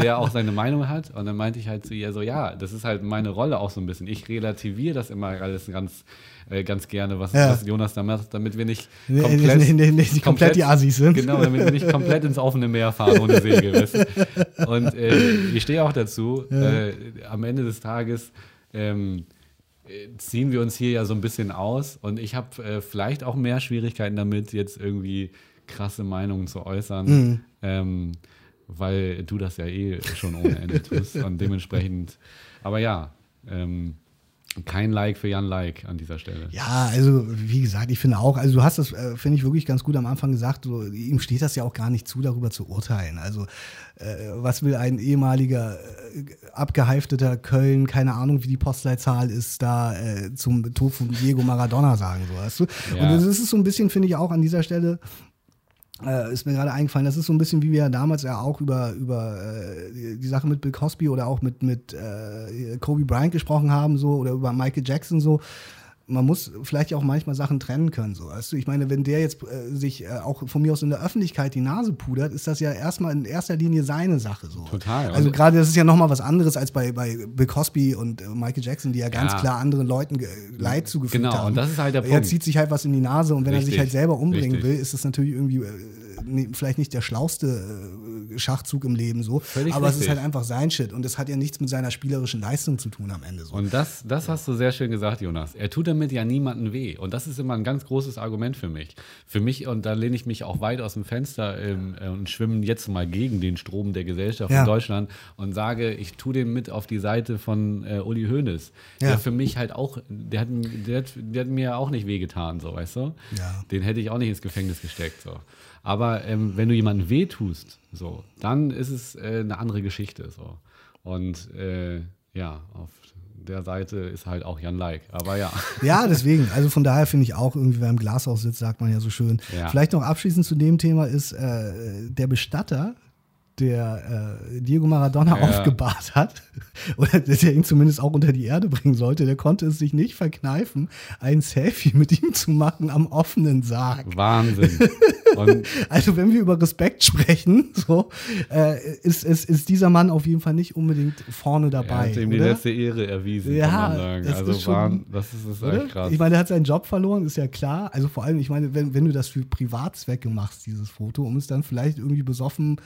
der auch seine Meinung hat. Und dann meinte ich halt zu ihr so, ja, das ist halt meine Rolle auch so ein bisschen. Ich relativiere das immer alles ganz, äh, ganz gerne, was, ja. was, Jonas da macht, damit wir nicht komplett, nee, nee, nee, nicht komplett, die Assis sind. Genau, damit wir nicht komplett ins offene Meer fahren ohne Segel. Und äh, ich stehe auch dazu, ja. Äh, am Ende des Tages ähm, ziehen wir uns hier ja so ein bisschen aus. Und ich habe äh, vielleicht auch mehr Schwierigkeiten damit, jetzt irgendwie krasse Meinungen zu äußern, mhm. ähm, weil du das ja eh schon ohne Ende tust. Und dementsprechend, aber ja, ähm, Kein Like für Jan Like an dieser Stelle. Ja, also wie gesagt, ich finde auch, also du hast das, äh, finde ich, wirklich ganz gut am Anfang gesagt, so, ihm steht das ja auch gar nicht zu, darüber zu urteilen. Also äh, was will ein ehemaliger äh, abgeheifteter Köln, keine Ahnung, wie die Postleitzahl ist, da äh, zum Tod von Diego Maradona sagen, so weißt du? Ja. Und das ist so ein bisschen, finde ich, auch an dieser Stelle, äh, ist mir gerade eingefallen, das ist so ein bisschen wie wir damals ja auch über, über äh, die, Sache mit Bill Cosby oder auch mit, mit äh, Kobe Bryant gesprochen haben, so, oder über Michael Jackson so. Man muss vielleicht auch manchmal Sachen trennen können. So. Weißt du? Ich meine, wenn der jetzt äh, sich äh, auch von mir aus in der Öffentlichkeit die Nase pudert, ist das ja erstmal in erster Linie seine Sache. So. Total. Also Und- gerade das ist ja nochmal was anderes als bei, bei Bill Cosby und äh, Michael Jackson, die ja ganz Ja. klar anderen Leuten ge- Leid zugefügt Genau, haben. und das ist halt der Er Punkt. zieht sich halt was in die Nase und wenn er sich Richtig, halt selber umbringen richtig. will, ist das natürlich irgendwie äh, vielleicht nicht der schlauste äh, Schachzug im Leben so, Völlig aber es ist richtig. halt einfach sein Shit und es hat ja nichts mit seiner spielerischen Leistung zu tun am Ende so. Und das, das hast du sehr schön gesagt, Jonas. Er tut damit ja niemandem weh. Und das ist immer ein ganz großes Argument für mich. Für mich, und da lehne ich mich auch weit aus dem Fenster ähm, äh, und schwimme jetzt mal gegen den Strom der Gesellschaft Ja. in Deutschland und sage, ich tue den mit auf die Seite von äh, Uli Hoeneß. Ja. Der für mich halt auch, der hat, der, hat, der hat mir auch nicht wehgetan, so, weißt du? Ja. Den hätte ich auch nicht ins Gefängnis gesteckt, so. Aber ähm, wenn du jemandem wehtust, so, dann ist es äh, eine andere Geschichte, so. Und äh, ja, auf der Seite ist halt auch Jan Like. Aber ja. Ja, deswegen. Also von daher finde ich auch, irgendwie, wer im Glashaus sitzt, sagt man ja so schön. Ja. Vielleicht noch abschließend zu dem Thema ist äh, der Bestatter, der äh, Diego Maradona Ja. aufgebahrt hat, oder der ihn zumindest auch unter die Erde bringen sollte, der konnte es sich nicht verkneifen, ein Selfie mit ihm zu machen am offenen Sarg. Wahnsinn. Und Also wenn wir über Respekt sprechen, so, äh, ist, ist, ist dieser Mann auf jeden Fall nicht unbedingt vorne er dabei. hat ihm die letzte Ehre erwiesen, Ja, kann man sagen. das Also ist schon- waren, das ist, ist echt krass. Ich meine, er hat seinen Job verloren, ist ja klar. Also vor allem, ich meine, wenn, wenn du das für Privatzwecke machst, dieses Foto, um es dann vielleicht irgendwie besoffen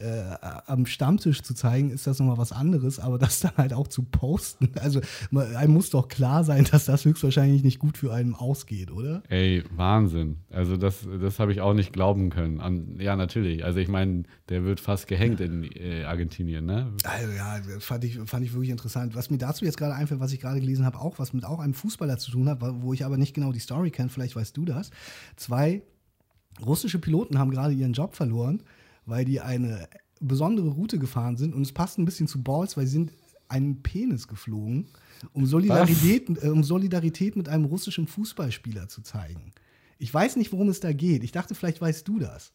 äh, am Stammtisch zu zeigen, ist das nochmal was anderes, aber das dann halt auch zu posten. Also man- einem muss doch klar sein, dass das höchstwahrscheinlich nicht gut für einen ausgeht, oder? Ey, Wahnsinn. Also das, das habe ich auch nicht glauben können. An, ja, natürlich. Also ich meine, der wird fast gehängt in äh, Argentinien, ne? Also ja, fand ich, fand ich wirklich interessant. Was mir dazu jetzt gerade einfällt, was ich gerade gelesen habe, auch was mit auch einem Fußballer zu tun hat, wo ich aber nicht genau die Story kenne, vielleicht weißt du das. Zwei russische Piloten haben gerade ihren Job verloren, weil die eine besondere Route gefahren sind und es passt ein bisschen zu Balls, weil sie sind einen Penis geflogen, um Solidarität, äh, um Solidarität mit einem russischen Fußballspieler zu zeigen. Ich weiß nicht, worum es da geht. Ich dachte, vielleicht weißt du das.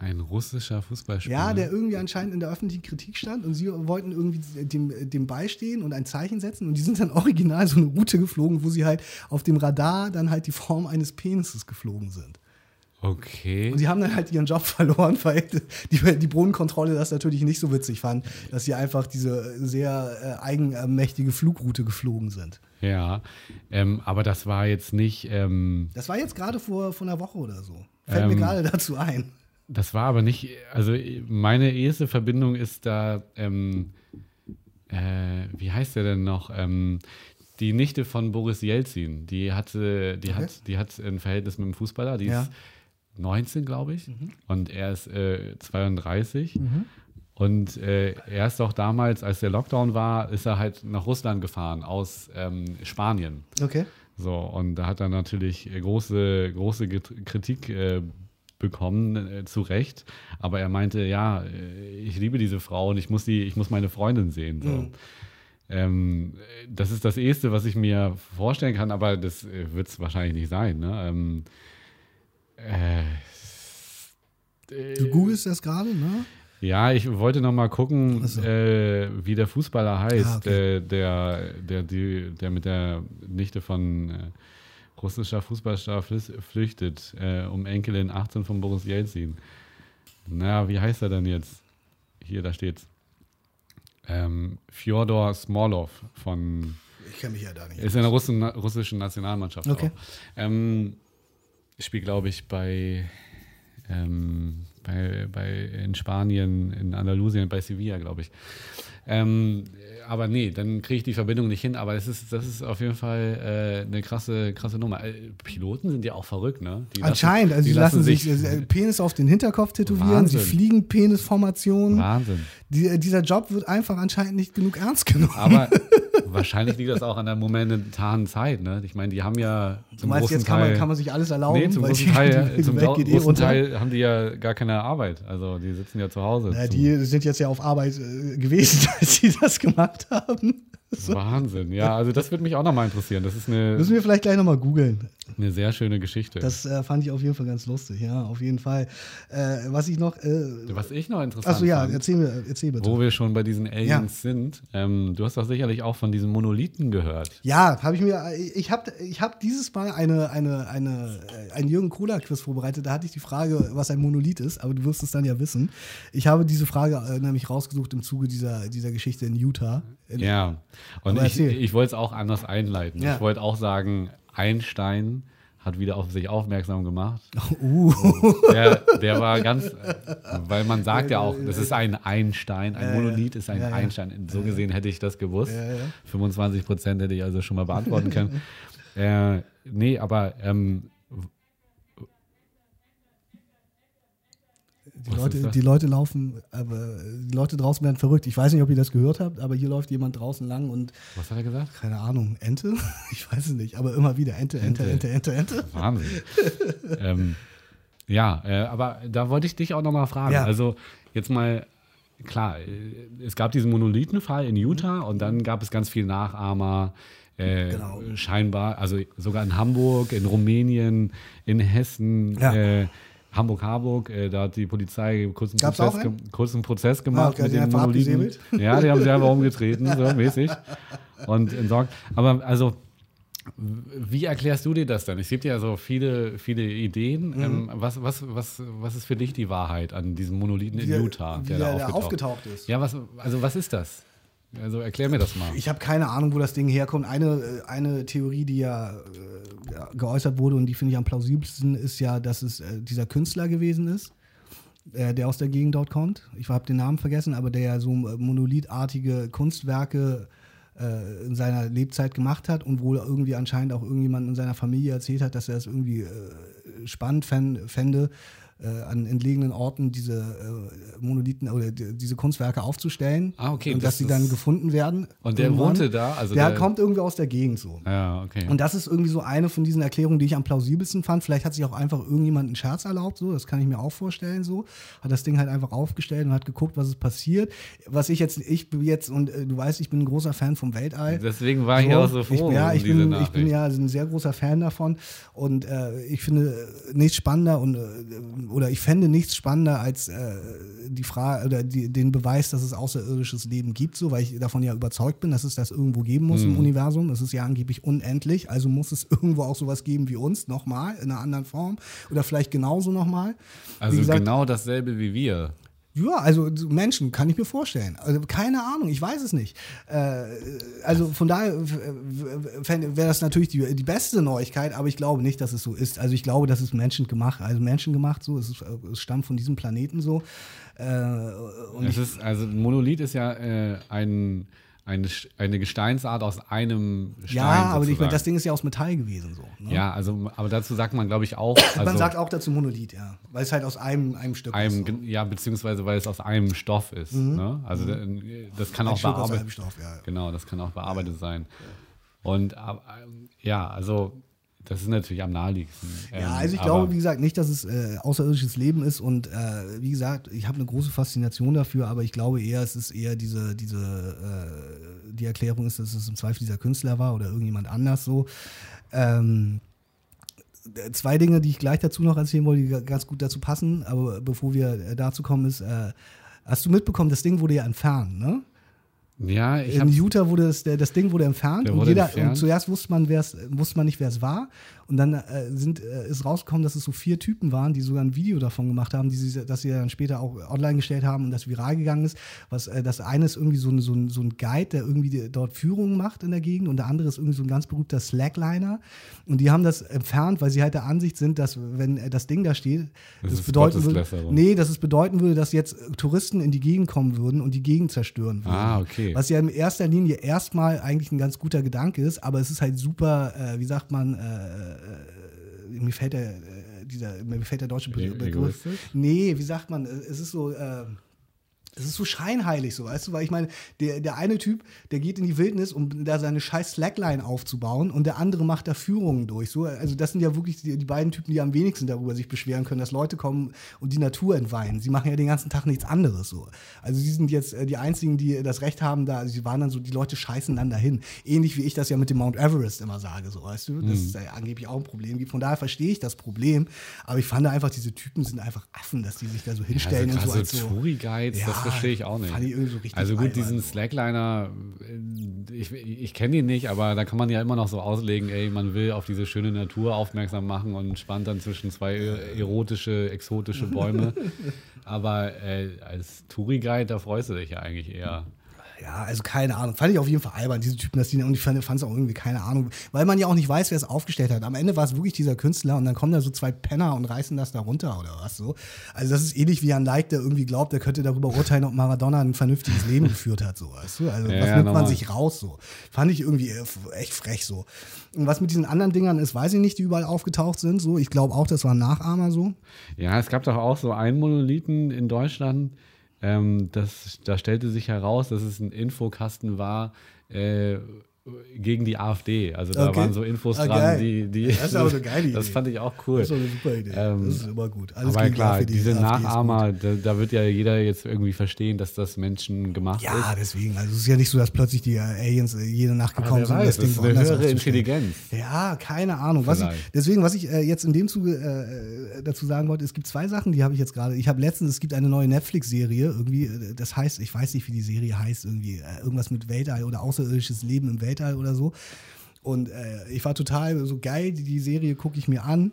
Ein russischer Fußballspieler. Ja, der irgendwie anscheinend in der öffentlichen Kritik stand und sie wollten irgendwie dem, dem beistehen und ein Zeichen setzen und die sind dann original so eine Route geflogen, wo sie halt auf dem Radar dann halt die Form eines Penises geflogen sind. Okay. Und sie haben dann halt ihren Job verloren, weil die, die Bodenkontrolle das natürlich nicht so witzig fand, dass sie einfach diese sehr äh, eigenmächtige Flugroute geflogen sind. Ja, ähm, aber das war jetzt nicht, ähm, Das war jetzt gerade vor, vor einer Woche oder so. Fällt mir Ähm, gerade dazu ein. das war aber nicht, also meine erste Verbindung ist da, ähm, äh, wie heißt der denn noch? Ähm, die Nichte von Boris Jelzin, die hatte, die Okay. hat, die hat ein Verhältnis mit einem Fußballer, die Ja. ist 19, glaube ich, und er ist äh, 32. Mhm. Und äh, er ist doch damals, als der Lockdown war, ist er halt nach Russland gefahren aus ähm, Spanien. Okay. So, und da hat er natürlich große, große Kritik äh, bekommen, äh, zu Recht. Aber er meinte, ja, äh, ich liebe diese Frau und ich muss, die, ich muss meine Freundin sehen. So. Mhm. Ähm, äh, das ist das Erste, was ich mir vorstellen kann, aber das äh, wird es wahrscheinlich nicht sein. Ne? Ähm, äh, Du googelst das gerade, ne? ja, ich wollte noch mal gucken, so. äh, wie der Fußballer heißt, Ah, okay. der, der, die, der mit der Nichte von äh, russischer Fußballstar flüchtet, äh, um Enkelin 18 von Boris Jelzin. Na, wie heißt er denn jetzt? Hier, da steht's. Ähm, Fjodor Smolov von Ich kenne mich ja da nicht. ist in der Russen, russischen Nationalmannschaft Okay. auch. Ähm, spielt, glaube ich, bei, ähm, bei, bei in Spanien, in Andalusien, bei Sevilla, glaube ich. Ähm, aber nee, dann kriege ich die Verbindung nicht hin. Aber es ist, das ist auf jeden Fall äh, eine krasse, krasse Nummer. Äh, Piloten sind ja auch verrückt, ne? Die lassen- Anscheinend, also die sie lassen sich äh, Penis auf den Hinterkopf tätowieren, Wahnsinn. sie fliegen Penisformationen. Wahnsinn. Die, äh, dieser Job wird einfach anscheinend nicht genug ernst genommen. Aber wahrscheinlich liegt das auch an der momentanen Zeit. Ne? Ich meine, die haben ja Du meinst, jetzt kann man, kann man sich alles erlauben? Nee, zum weil großen Teil, zum eh großen? Teil haben die ja gar keine Arbeit. Also die sitzen ja zu Hause. Ja, Zum- die sind jetzt ja auf Arbeit äh, gewesen, als sie das gemacht haben. Wahnsinn. Ja, also das würde mich auch nochmal interessieren. Das ist eine, Müssen wir vielleicht gleich nochmal googeln. eine sehr schöne Geschichte. Das äh, fand ich auf jeden Fall ganz lustig, ja, auf jeden Fall. Äh, was ich noch. Äh, Was ich noch interessant achso, ja, fand, erzähl, mir, erzähl bitte. wo wir schon bei diesen Aliens sind, ähm, du hast doch sicherlich auch von diesen Monolithen gehört. Ja, habe ich mir. Ich habe ich hab dieses Mal eine, eine, eine, äh, ein Jürgen Kohler-Quiz vorbereitet. Da hatte ich die Frage, was ein Monolith ist, aber du wirst es dann ja wissen. Ich habe diese Frage äh, nämlich rausgesucht im Zuge dieser, dieser Geschichte in Utah. In, Ja, und ich, ich wollte es auch anders einleiten. Ja. Ich wollte auch sagen, Einstein hat wieder auf sich aufmerksam gemacht. Uh, Der, der war ganz, weil man sagt ja auch, das ist ein Einstein, ein Monolith ist ein. Einstein. So gesehen hätte ich das gewusst. Ja, ja. 25 Prozent hätte ich also schon mal beantworten können. äh, nee, aber ähm, die, Leute, die Leute laufen, aber die Leute draußen werden verrückt. Ich weiß nicht, ob ihr das gehört habt, aber hier läuft jemand draußen lang und was hat er gesagt? keine Ahnung, Ente? Ich weiß es nicht, aber immer wieder Ente, Ente, Ente. Ente, Ente, Ente. Wahnsinn. ähm, ja, äh, aber da wollte ich dich auch nochmal fragen. Ja. Also jetzt mal, klar, äh, es gab diesen Monolithenfall in Utah und dann gab es ganz viel Nachahmer. Äh, Genau. Scheinbar, also sogar in Hamburg, in Rumänien, in Hessen, Ja. äh, Hamburg-Harburg, äh, da hat die Polizei kurz einen, Gab's Prozess, ge- kurz einen Prozess gemacht okay, mit die den Monolithen. Ja, die haben sie einfach umgetreten, so mäßig. Und entsorgt. Aber also, wie erklärst du dir das dann? Es gibt ja so viele, viele Ideen. Mhm. Ähm, was, was, was, was ist für dich die Wahrheit an diesem Monolithen in Wie der- Utah, der, der da da aufgetaucht, aufgetaucht ist. Ja, was, also was ist das? Also erklär mir das mal. Ich habe keine Ahnung, wo das Ding herkommt. Eine, äh, eine Theorie, die ja, äh, geäußert wurde und die finde ich am plausibelsten, ist ja, dass es äh, dieser Künstler gewesen ist, äh, der aus der Gegend dort kommt. Ich habe den Namen vergessen, aber der ja so äh, monolithartige Kunstwerke äh, in seiner Lebzeit gemacht hat und wohl irgendwie anscheinend auch irgendjemand in seiner Familie erzählt hat, dass er es irgendwie äh, spannend fän- fände, äh, an entlegenen Orten diese äh, Monolithen oder die, diese Kunstwerke aufzustellen. Ah, okay, Und das dass sie dann gefunden werden. Und der irgendwann. wohnte da? Also der, der- kommt irgendwie aus der Gegend so. Ja, okay. Und das ist irgendwie so eine von diesen Erklärungen, die ich am plausibelsten fand. Vielleicht hat sich auch einfach irgendjemand einen Scherz erlaubt, so, das kann ich mir auch vorstellen, so. Hat das Ding halt einfach aufgestellt und hat geguckt, was ist passiert. Was ich jetzt, ich bin jetzt, und äh, du weißt, ich bin ein großer Fan vom Weltall. Deswegen war ich auch so froh Ich, ja, ich bin, ich bin ja ein sehr großer Fan davon. Und äh, ich finde äh, nichts spannender und äh, oder ich fände nichts spannender als äh, die Frage oder die, den Beweis, dass es außerirdisches Leben gibt, so, weil ich davon ja überzeugt bin, dass es das irgendwo geben muss Mhm. im Universum. Es ist ja angeblich unendlich, also muss es irgendwo auch sowas geben wie uns, nochmal, in einer anderen Form. Oder vielleicht genauso nochmal. also gesagt, genau dasselbe wie wir. Ja, also so Menschen, kann ich mir vorstellen. Also keine Ahnung, ich weiß es nicht. Äh, also von daher wäre das natürlich die, die beste Neuigkeit, aber ich glaube nicht, dass es so ist. Also ich glaube, das ist menschengemacht, also menschengemacht so, es, ist, äh, es stammt von diesem Planeten so. Äh, und Es ist, also ein Monolith ist ja äh, ein, eine, eine Gesteinsart aus einem Stein. ja, aber ich meine, sozusagen. das Ding ist ja aus Metall gewesen so. Ne? Ja, also, aber dazu sagt man, glaube ich, auch. Also Man sagt auch dazu Monolith, ja, weil es halt aus einem, einem Stück einem, ist. So. ja, beziehungsweise weil es aus einem Stoff ist. Ne? Also da- das kann Mhm. Ein auch bearbeitet. Stoff, ja. Genau, das kann auch bearbeitet sein. Und ja, also das ist natürlich am naheliegendsten. Ja, Ähm, also ich glaube, wie gesagt, nicht, dass es äh, außerirdisches Leben ist und äh, wie gesagt, ich habe eine große Faszination dafür, aber ich glaube eher, es ist eher diese, diese, äh, die Erklärung ist, dass es im Zweifel dieser Künstler war oder irgendjemand anders so. Ähm, äh, zwei Dinge, die ich gleich dazu noch erzählen wollte, die ga- ganz gut dazu passen, aber bevor wir äh, dazu kommen, ist, äh, hast du mitbekommen, das Ding wurde ja entfernt, ne? Ja, ich In Utah wurde das, das Ding wurde entfernt Der und, wurde jeder, entfernt. und zuerst wusste man, wer's, wusste man nicht, wer es war. Und dann äh, sind, äh, ist rausgekommen, dass es so vier Typen waren, die sogar ein Video davon gemacht haben, die sie, das sie dann später auch online gestellt haben und das viral gegangen ist. Was, äh, das eine ist irgendwie so ein, so, ein, so ein Guide, der irgendwie dort Führungen macht in der Gegend und der andere ist irgendwie so ein ganz berühmter Slackliner. Und die haben das entfernt, weil sie halt der Ansicht sind, dass wenn äh, das Ding da steht, Das das, bedeuten würde, nee, dass es bedeuten würde, dass jetzt äh, Touristen in die Gegend kommen würden und die Gegend zerstören würden. Ah, okay. Was ja in erster Linie erstmal eigentlich ein ganz guter Gedanke ist, aber es ist halt super, äh, wie sagt man, äh, mir fällt der, äh, dieser, mir fällt der deutsche Be Begriff. Nee, wie sagt man, äh, es ist so, äh, es ist so scheinheilig, so, weißt du, weil ich meine, der, der eine Typ, der geht in die Wildnis, um da seine scheiß Slackline aufzubauen und der andere macht da Führungen durch. So, also das sind ja wirklich die, die beiden Typen, die am wenigsten darüber sich beschweren können, dass Leute kommen und die Natur entweihen. Sie machen ja den ganzen Tag nichts anderes so. Also sie sind jetzt äh, die einzigen, die das Recht haben, da, also sie waren dann so, die Leute scheißen dann dahin. Ähnlich wie ich das ja mit dem Mount Everest immer sage, so, weißt du, dass Mhm. es da ja angeblich auch ein Problem gibt. Von daher verstehe ich das Problem, aber ich fand einfach, diese Typen sind einfach Affen, dass die sich da so hinstellen also und so als so. Touri-Guides, Ja, verstehe ich auch nicht. fand ich irgendwie so richtig also gut, albern, diesen. Slackliner, äh, ich, ich kenne ihn nicht, aber da kann man ja immer noch so auslegen, ey, man will auf diese schöne Natur aufmerksam machen und spannt dann zwischen zwei e- erotische, exotische Bäume. aber äh, als Touri-Guide, da freust du dich ja eigentlich eher. Ja, also keine Ahnung. Fand ich auf jeden Fall albern, diese Typen, dass die, und ich fand es auch irgendwie keine Ahnung, weil man ja auch nicht weiß, wer es aufgestellt hat. Am Ende war es wirklich dieser Künstler und dann kommen da so zwei Penner und reißen das da runter oder was so. Also das ist ähnlich wie ein Like, der irgendwie glaubt, er könnte darüber urteilen, ob Maradona ein vernünftiges Leben geführt hat, so, weißt du? Also Ja, was ja, nimmt man normal. sich raus so? Fand ich irgendwie äh, echt frech so. Und was mit diesen anderen Dingern ist, weiß ich nicht, die überall aufgetaucht sind, so. Ich glaube auch, das waren Nachahmer so. Ja, es gab doch auch so einen Monolithen in Deutschland. Ähm, das, da stellte sich heraus, dass es ein Infokasten war äh, gegen die AfD. Also da Okay. waren so Infos Ah, dran, die, die. Das ist aber eine geile Das Idee. fand ich auch cool. Das ist eine super Idee. Ähm, das ist immer gut. Alles aber klar, AfD, diese AfD. Nachahmer, da, da wird ja jeder jetzt irgendwie verstehen, dass das Menschen gemacht Ja, ist. deswegen. Also es ist ja nicht so, dass plötzlich die äh, Aliens äh, jede Nacht gekommen sind, weiß, das das Ding ist eine höhere. Intelligenz. Ja, keine Ahnung. Was ich, deswegen, was ich äh, jetzt in dem Zuge äh, dazu sagen wollte, es gibt zwei Sachen, die habe ich jetzt gerade. Ich habe letztens, es gibt eine neue Netflix-Serie, irgendwie, äh, das heißt, ich weiß nicht, wie die Serie heißt, irgendwie äh, irgendwas mit Weltall oder außerirdisches Leben im Weltall oder so. Und äh, ich war total so geil, die Serie gucke ich mir an.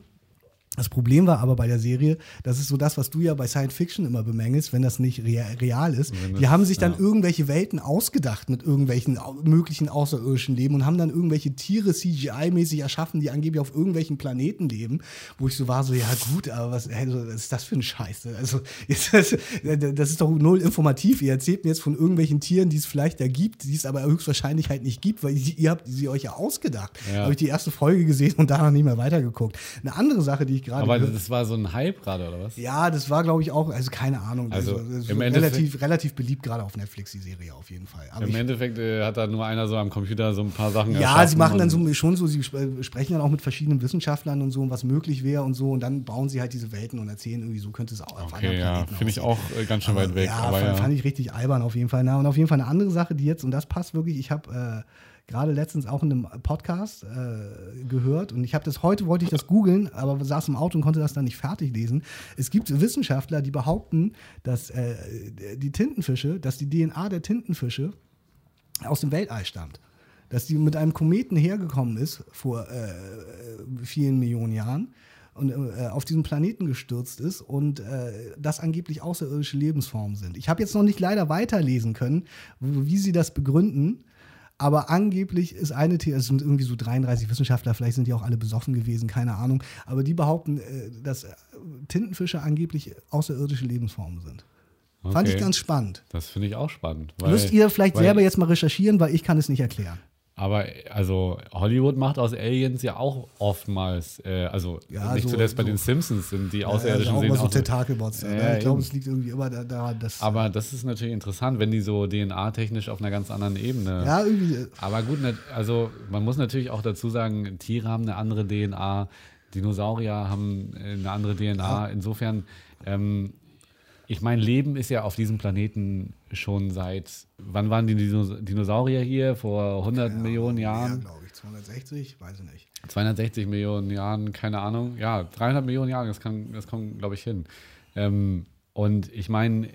Das Problem war aber bei der Serie, das ist so das, was du ja bei Science Fiction immer bemängelst, wenn das nicht rea- real ist. Wenn Die das- haben sich dann ja. irgendwelche Welten ausgedacht mit irgendwelchen möglichen außerirdischen Leben und haben dann irgendwelche Tiere CGI-mäßig erschaffen, die angeblich auf irgendwelchen Planeten leben, wo ich so war, so, ja gut, aber was, was ist das für ein Scheiß? Also, das, das ist doch null informativ. Ihr erzählt mir jetzt von irgendwelchen Tieren, die es vielleicht da gibt, die es aber höchstwahrscheinlich halt nicht gibt, weil ihr habt sie euch ja ausgedacht. Ja. Habe ich die erste Folge gesehen und danach nicht mehr weitergeguckt. Eine andere Sache, die ich gerade Aber gehört- das war so ein Hype gerade, oder was? ja, das war, glaube ich, auch, also keine Ahnung. Also, ist im relativ, relativ beliebt, gerade auf Netflix, die Serie auf jeden Fall. Aber Im ich, Endeffekt äh, hat da nur einer so am Computer so ein paar Sachen ja, sie machen dann so schon so, sie sp- sprechen dann auch mit verschiedenen Wissenschaftlern und so, was möglich wäre und so, und dann bauen sie halt diese Welten und erzählen irgendwie, so könnte es auch auf Okay, ja, finde ich auch äh, ganz schön weit weg. Ja, aber fand, ja. fand ich richtig albern auf jeden Fall. Na, und auf jeden Fall eine andere Sache, die jetzt, und das passt wirklich, ich habe äh, gerade letztens auch in einem Podcast äh, gehört und ich habe das heute, wollte ich das googeln, aber saß im Auto und konnte das dann nicht fertig lesen. Es gibt Wissenschaftler, die behaupten, dass äh, die Tintenfische, dass die DNA der Tintenfische aus dem Weltall stammt. Dass die mit einem Kometen hergekommen ist vor äh, vielen Millionen Jahren und äh, auf diesen Planeten gestürzt ist und äh, das angeblich außerirdische Lebensformen sind. Ich habe jetzt noch nicht leider weiterlesen können, wie sie das begründen. Aber angeblich ist eine Theorie, es sind irgendwie so 33 Wissenschaftler, vielleicht sind die auch alle besoffen gewesen, keine Ahnung. Aber die behaupten, äh, dass äh, Tintenfische angeblich außerirdische Lebensformen sind. Fand ich Okay. ganz spannend. Das finde ich auch spannend. Weil, Müsst ihr vielleicht weil- selber jetzt mal recherchieren, weil ich kann es nicht erklären. Aber also Hollywood macht aus Aliens ja auch oftmals, äh, also Ja, nicht so- zuletzt bei so- den Simpsons sind die Ja, Außerirdischen also auch sehen mal so auch da, Ja, ne? ich glaube, es liegt irgendwie immer da- daran, dass. Aber das ist natürlich interessant, wenn die so DNA-technisch auf einer ganz anderen Ebene. ja, irgendwie. äh, Aber gut, nat- also man muss natürlich auch dazu sagen, Tiere haben eine andere DNA, Dinosaurier haben äh, eine andere DNA. Insofern, ähm, ich meine, Leben ist ja auf diesem Planeten schon seit, wann waren die Dinos Dinosaurier hier? Vor 100 Millionen Ja, Jahren? glaube ich. 260, weiß ich nicht. 260 Millionen Jahren, keine Ahnung. Ja, 300 Millionen Jahre, das, kann, das kommt, glaube ich, hin. Ähm, und ich meine,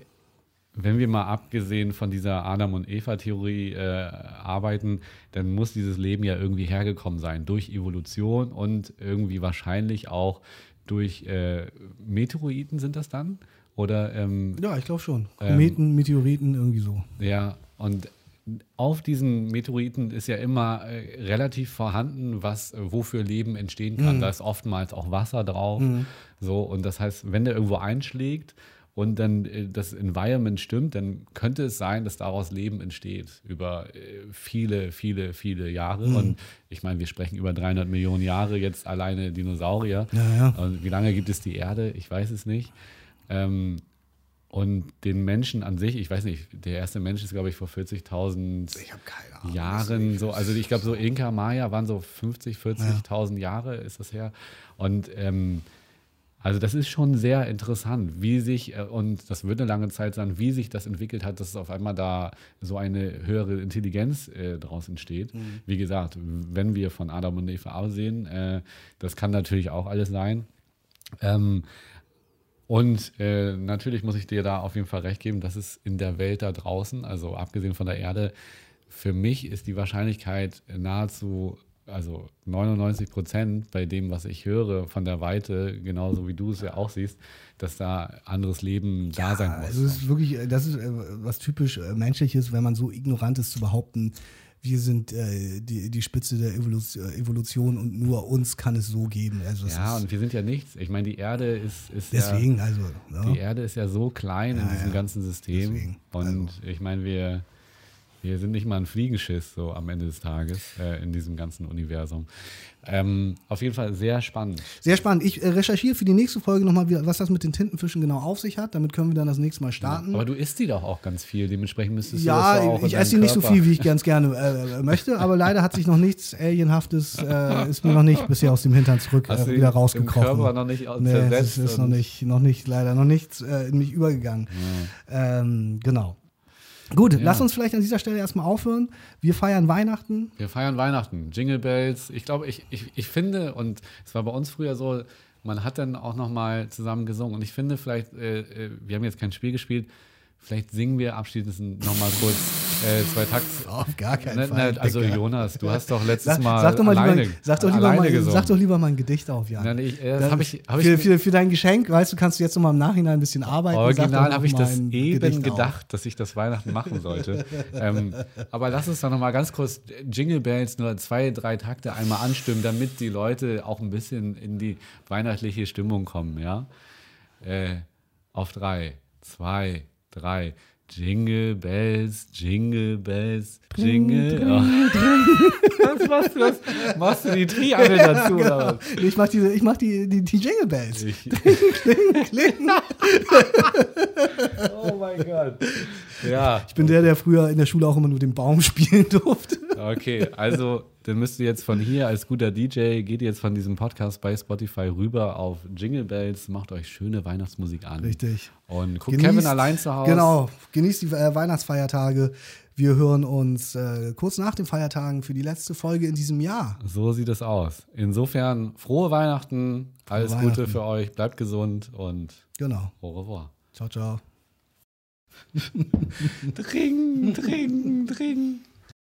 wenn wir mal abgesehen von dieser Adam- und Eva-Theorie äh, arbeiten, dann muss dieses Leben ja irgendwie hergekommen sein. Durch Evolution und irgendwie wahrscheinlich auch durch äh, Meteoriten sind das dann? Oder ähm, Ja, ich glaube schon. Ähm, Kometen, Meteoriten, irgendwie so. ja, und auf diesen Meteoriten ist ja immer äh, relativ vorhanden, was, äh, wofür Leben entstehen kann. Mhm. Da ist oftmals auch Wasser drauf. So, und das heißt, wenn der irgendwo einschlägt und dann äh, das Environment stimmt, dann könnte es sein, dass daraus Leben entsteht über äh, viele, viele, viele Jahre. Mhm. Und ich meine, wir sprechen über 300 Millionen Jahre jetzt alleine Dinosaurier. Ja, ja. Und wie lange gibt es die Erde? Ich weiß es nicht. Ähm, und den Menschen an sich, ich weiß nicht, der erste Mensch ist, glaube ich, vor 40.000 Jahren so, also ich glaube, so Inka Maya waren so 50, 40.000 ja. Jahre ist das her. Und ähm, also das ist schon sehr interessant, wie sich, äh, und das wird eine lange Zeit sein, wie sich das entwickelt hat, dass auf einmal da so eine höhere Intelligenz äh, daraus entsteht. Mhm. Wie gesagt, wenn wir von Adam und Eva aussehen, äh, das kann natürlich auch alles sein. Ähm, und äh, natürlich muss ich dir da auf jeden Fall recht geben, dass es in der Welt da draußen, also abgesehen von der Erde, für mich ist die Wahrscheinlichkeit nahezu, also 99 Prozent bei dem, was ich höre von der Weite, genauso wie du es ja auch siehst, dass da anderes Leben ja, da sein muss. Also es ist wirklich, das ist äh, was typisch äh, menschliches, wenn man so ignorant ist zu behaupten, wir sind äh, die, die Spitze der Evolution und nur uns kann es so geben. Also ja, und wir sind ja nichts. Ich meine, die Erde ist, ist deswegen, ja, also ja. die Erde ist ja so klein ja, in diesem ganzen System. Deswegen, und also. ich meine, wir wir sind nicht mal ein Fliegenschiss so am Ende des Tages äh, in diesem ganzen Universum. Ähm, auf jeden Fall sehr spannend. Sehr spannend. Ich äh, recherchiere für die nächste Folge nochmal, was das mit den Tintenfischen genau auf sich hat. Damit können wir dann das nächste Mal starten. Ja, aber du isst die doch auch ganz viel. Dementsprechend müsstest ja, du das auch ich esse die nicht so viel, wie ich ganz gerne äh, möchte. Aber leider hat sich noch nichts Alienhaftes, äh, ist mir noch nicht bisher aus dem Hintern zurück äh, wieder rausgekrochen. Im Körper noch nicht nee, zersetzt. Es ist noch nicht, noch nicht, leider noch nichts äh, in mich übergegangen. Ja. Ähm, genau. Gut, ja. lass uns vielleicht an dieser Stelle erstmal aufhören. Wir feiern Weihnachten. Wir feiern Weihnachten. Jingle Bells. Ich glaube, ich, ich, ich finde, und es war bei uns früher so, man hat dann auch nochmal zusammen gesungen. Und ich finde vielleicht, äh, äh, wir haben jetzt kein Spiel gespielt, Vielleicht singen wir abschließend nochmal kurz äh, zwei Takte. Auf gar keinen ne, Fall. Ne, also Jonas, du hast doch letztes sag, Mal sag doch mal alleine, lieber, sag doch lieber mal, Sag doch lieber mal ein Gedicht auf, Jan. Nein, ich, äh, das hab ich, hab für, für, für, dein Geschenk, weißt du, kannst du jetzt nochmal im Nachhinein ein bisschen arbeiten. Original habe ich das eben Gedicht gedacht, auf. dass ich das Weihnachten machen sollte. ähm, aber lass uns doch nochmal ganz kurz Jingle Bells nur zwei, drei Takte einmal anstimmen, damit die Leute auch ein bisschen in die weihnachtliche Stimmung kommen, ja? Äh, auf drei, zwei, drei. Jingle Bells, Jingle Bells, Jingle. Oh. was machst du das? Machst du die Triangel ja, dazu? Genau. Oder was? Ich mach, diese, ich mach die, die, die Jingle Bells. Ich, kling, kling, oh mein Gott. Ja. Ich bin der, der früher in der Schule auch immer nur den Baum spielen durfte. Okay, also dann müsst ihr jetzt von hier als guter DJ, geht jetzt von diesem Podcast bei Spotify rüber auf Jingle Bells, macht euch schöne Weihnachtsmusik an. Richtig. Und guckt genießt, Kevin allein zu Hause. Genau, genießt die äh, Weihnachtsfeiertage. Wir hören uns äh, kurz nach den Feiertagen für die letzte Folge in diesem Jahr. So sieht es aus. Insofern frohe Weihnachten, alles frohe Gute für euch, bleibt gesund und genau. au revoir. Ciao, ciao. Dring, dring, dring.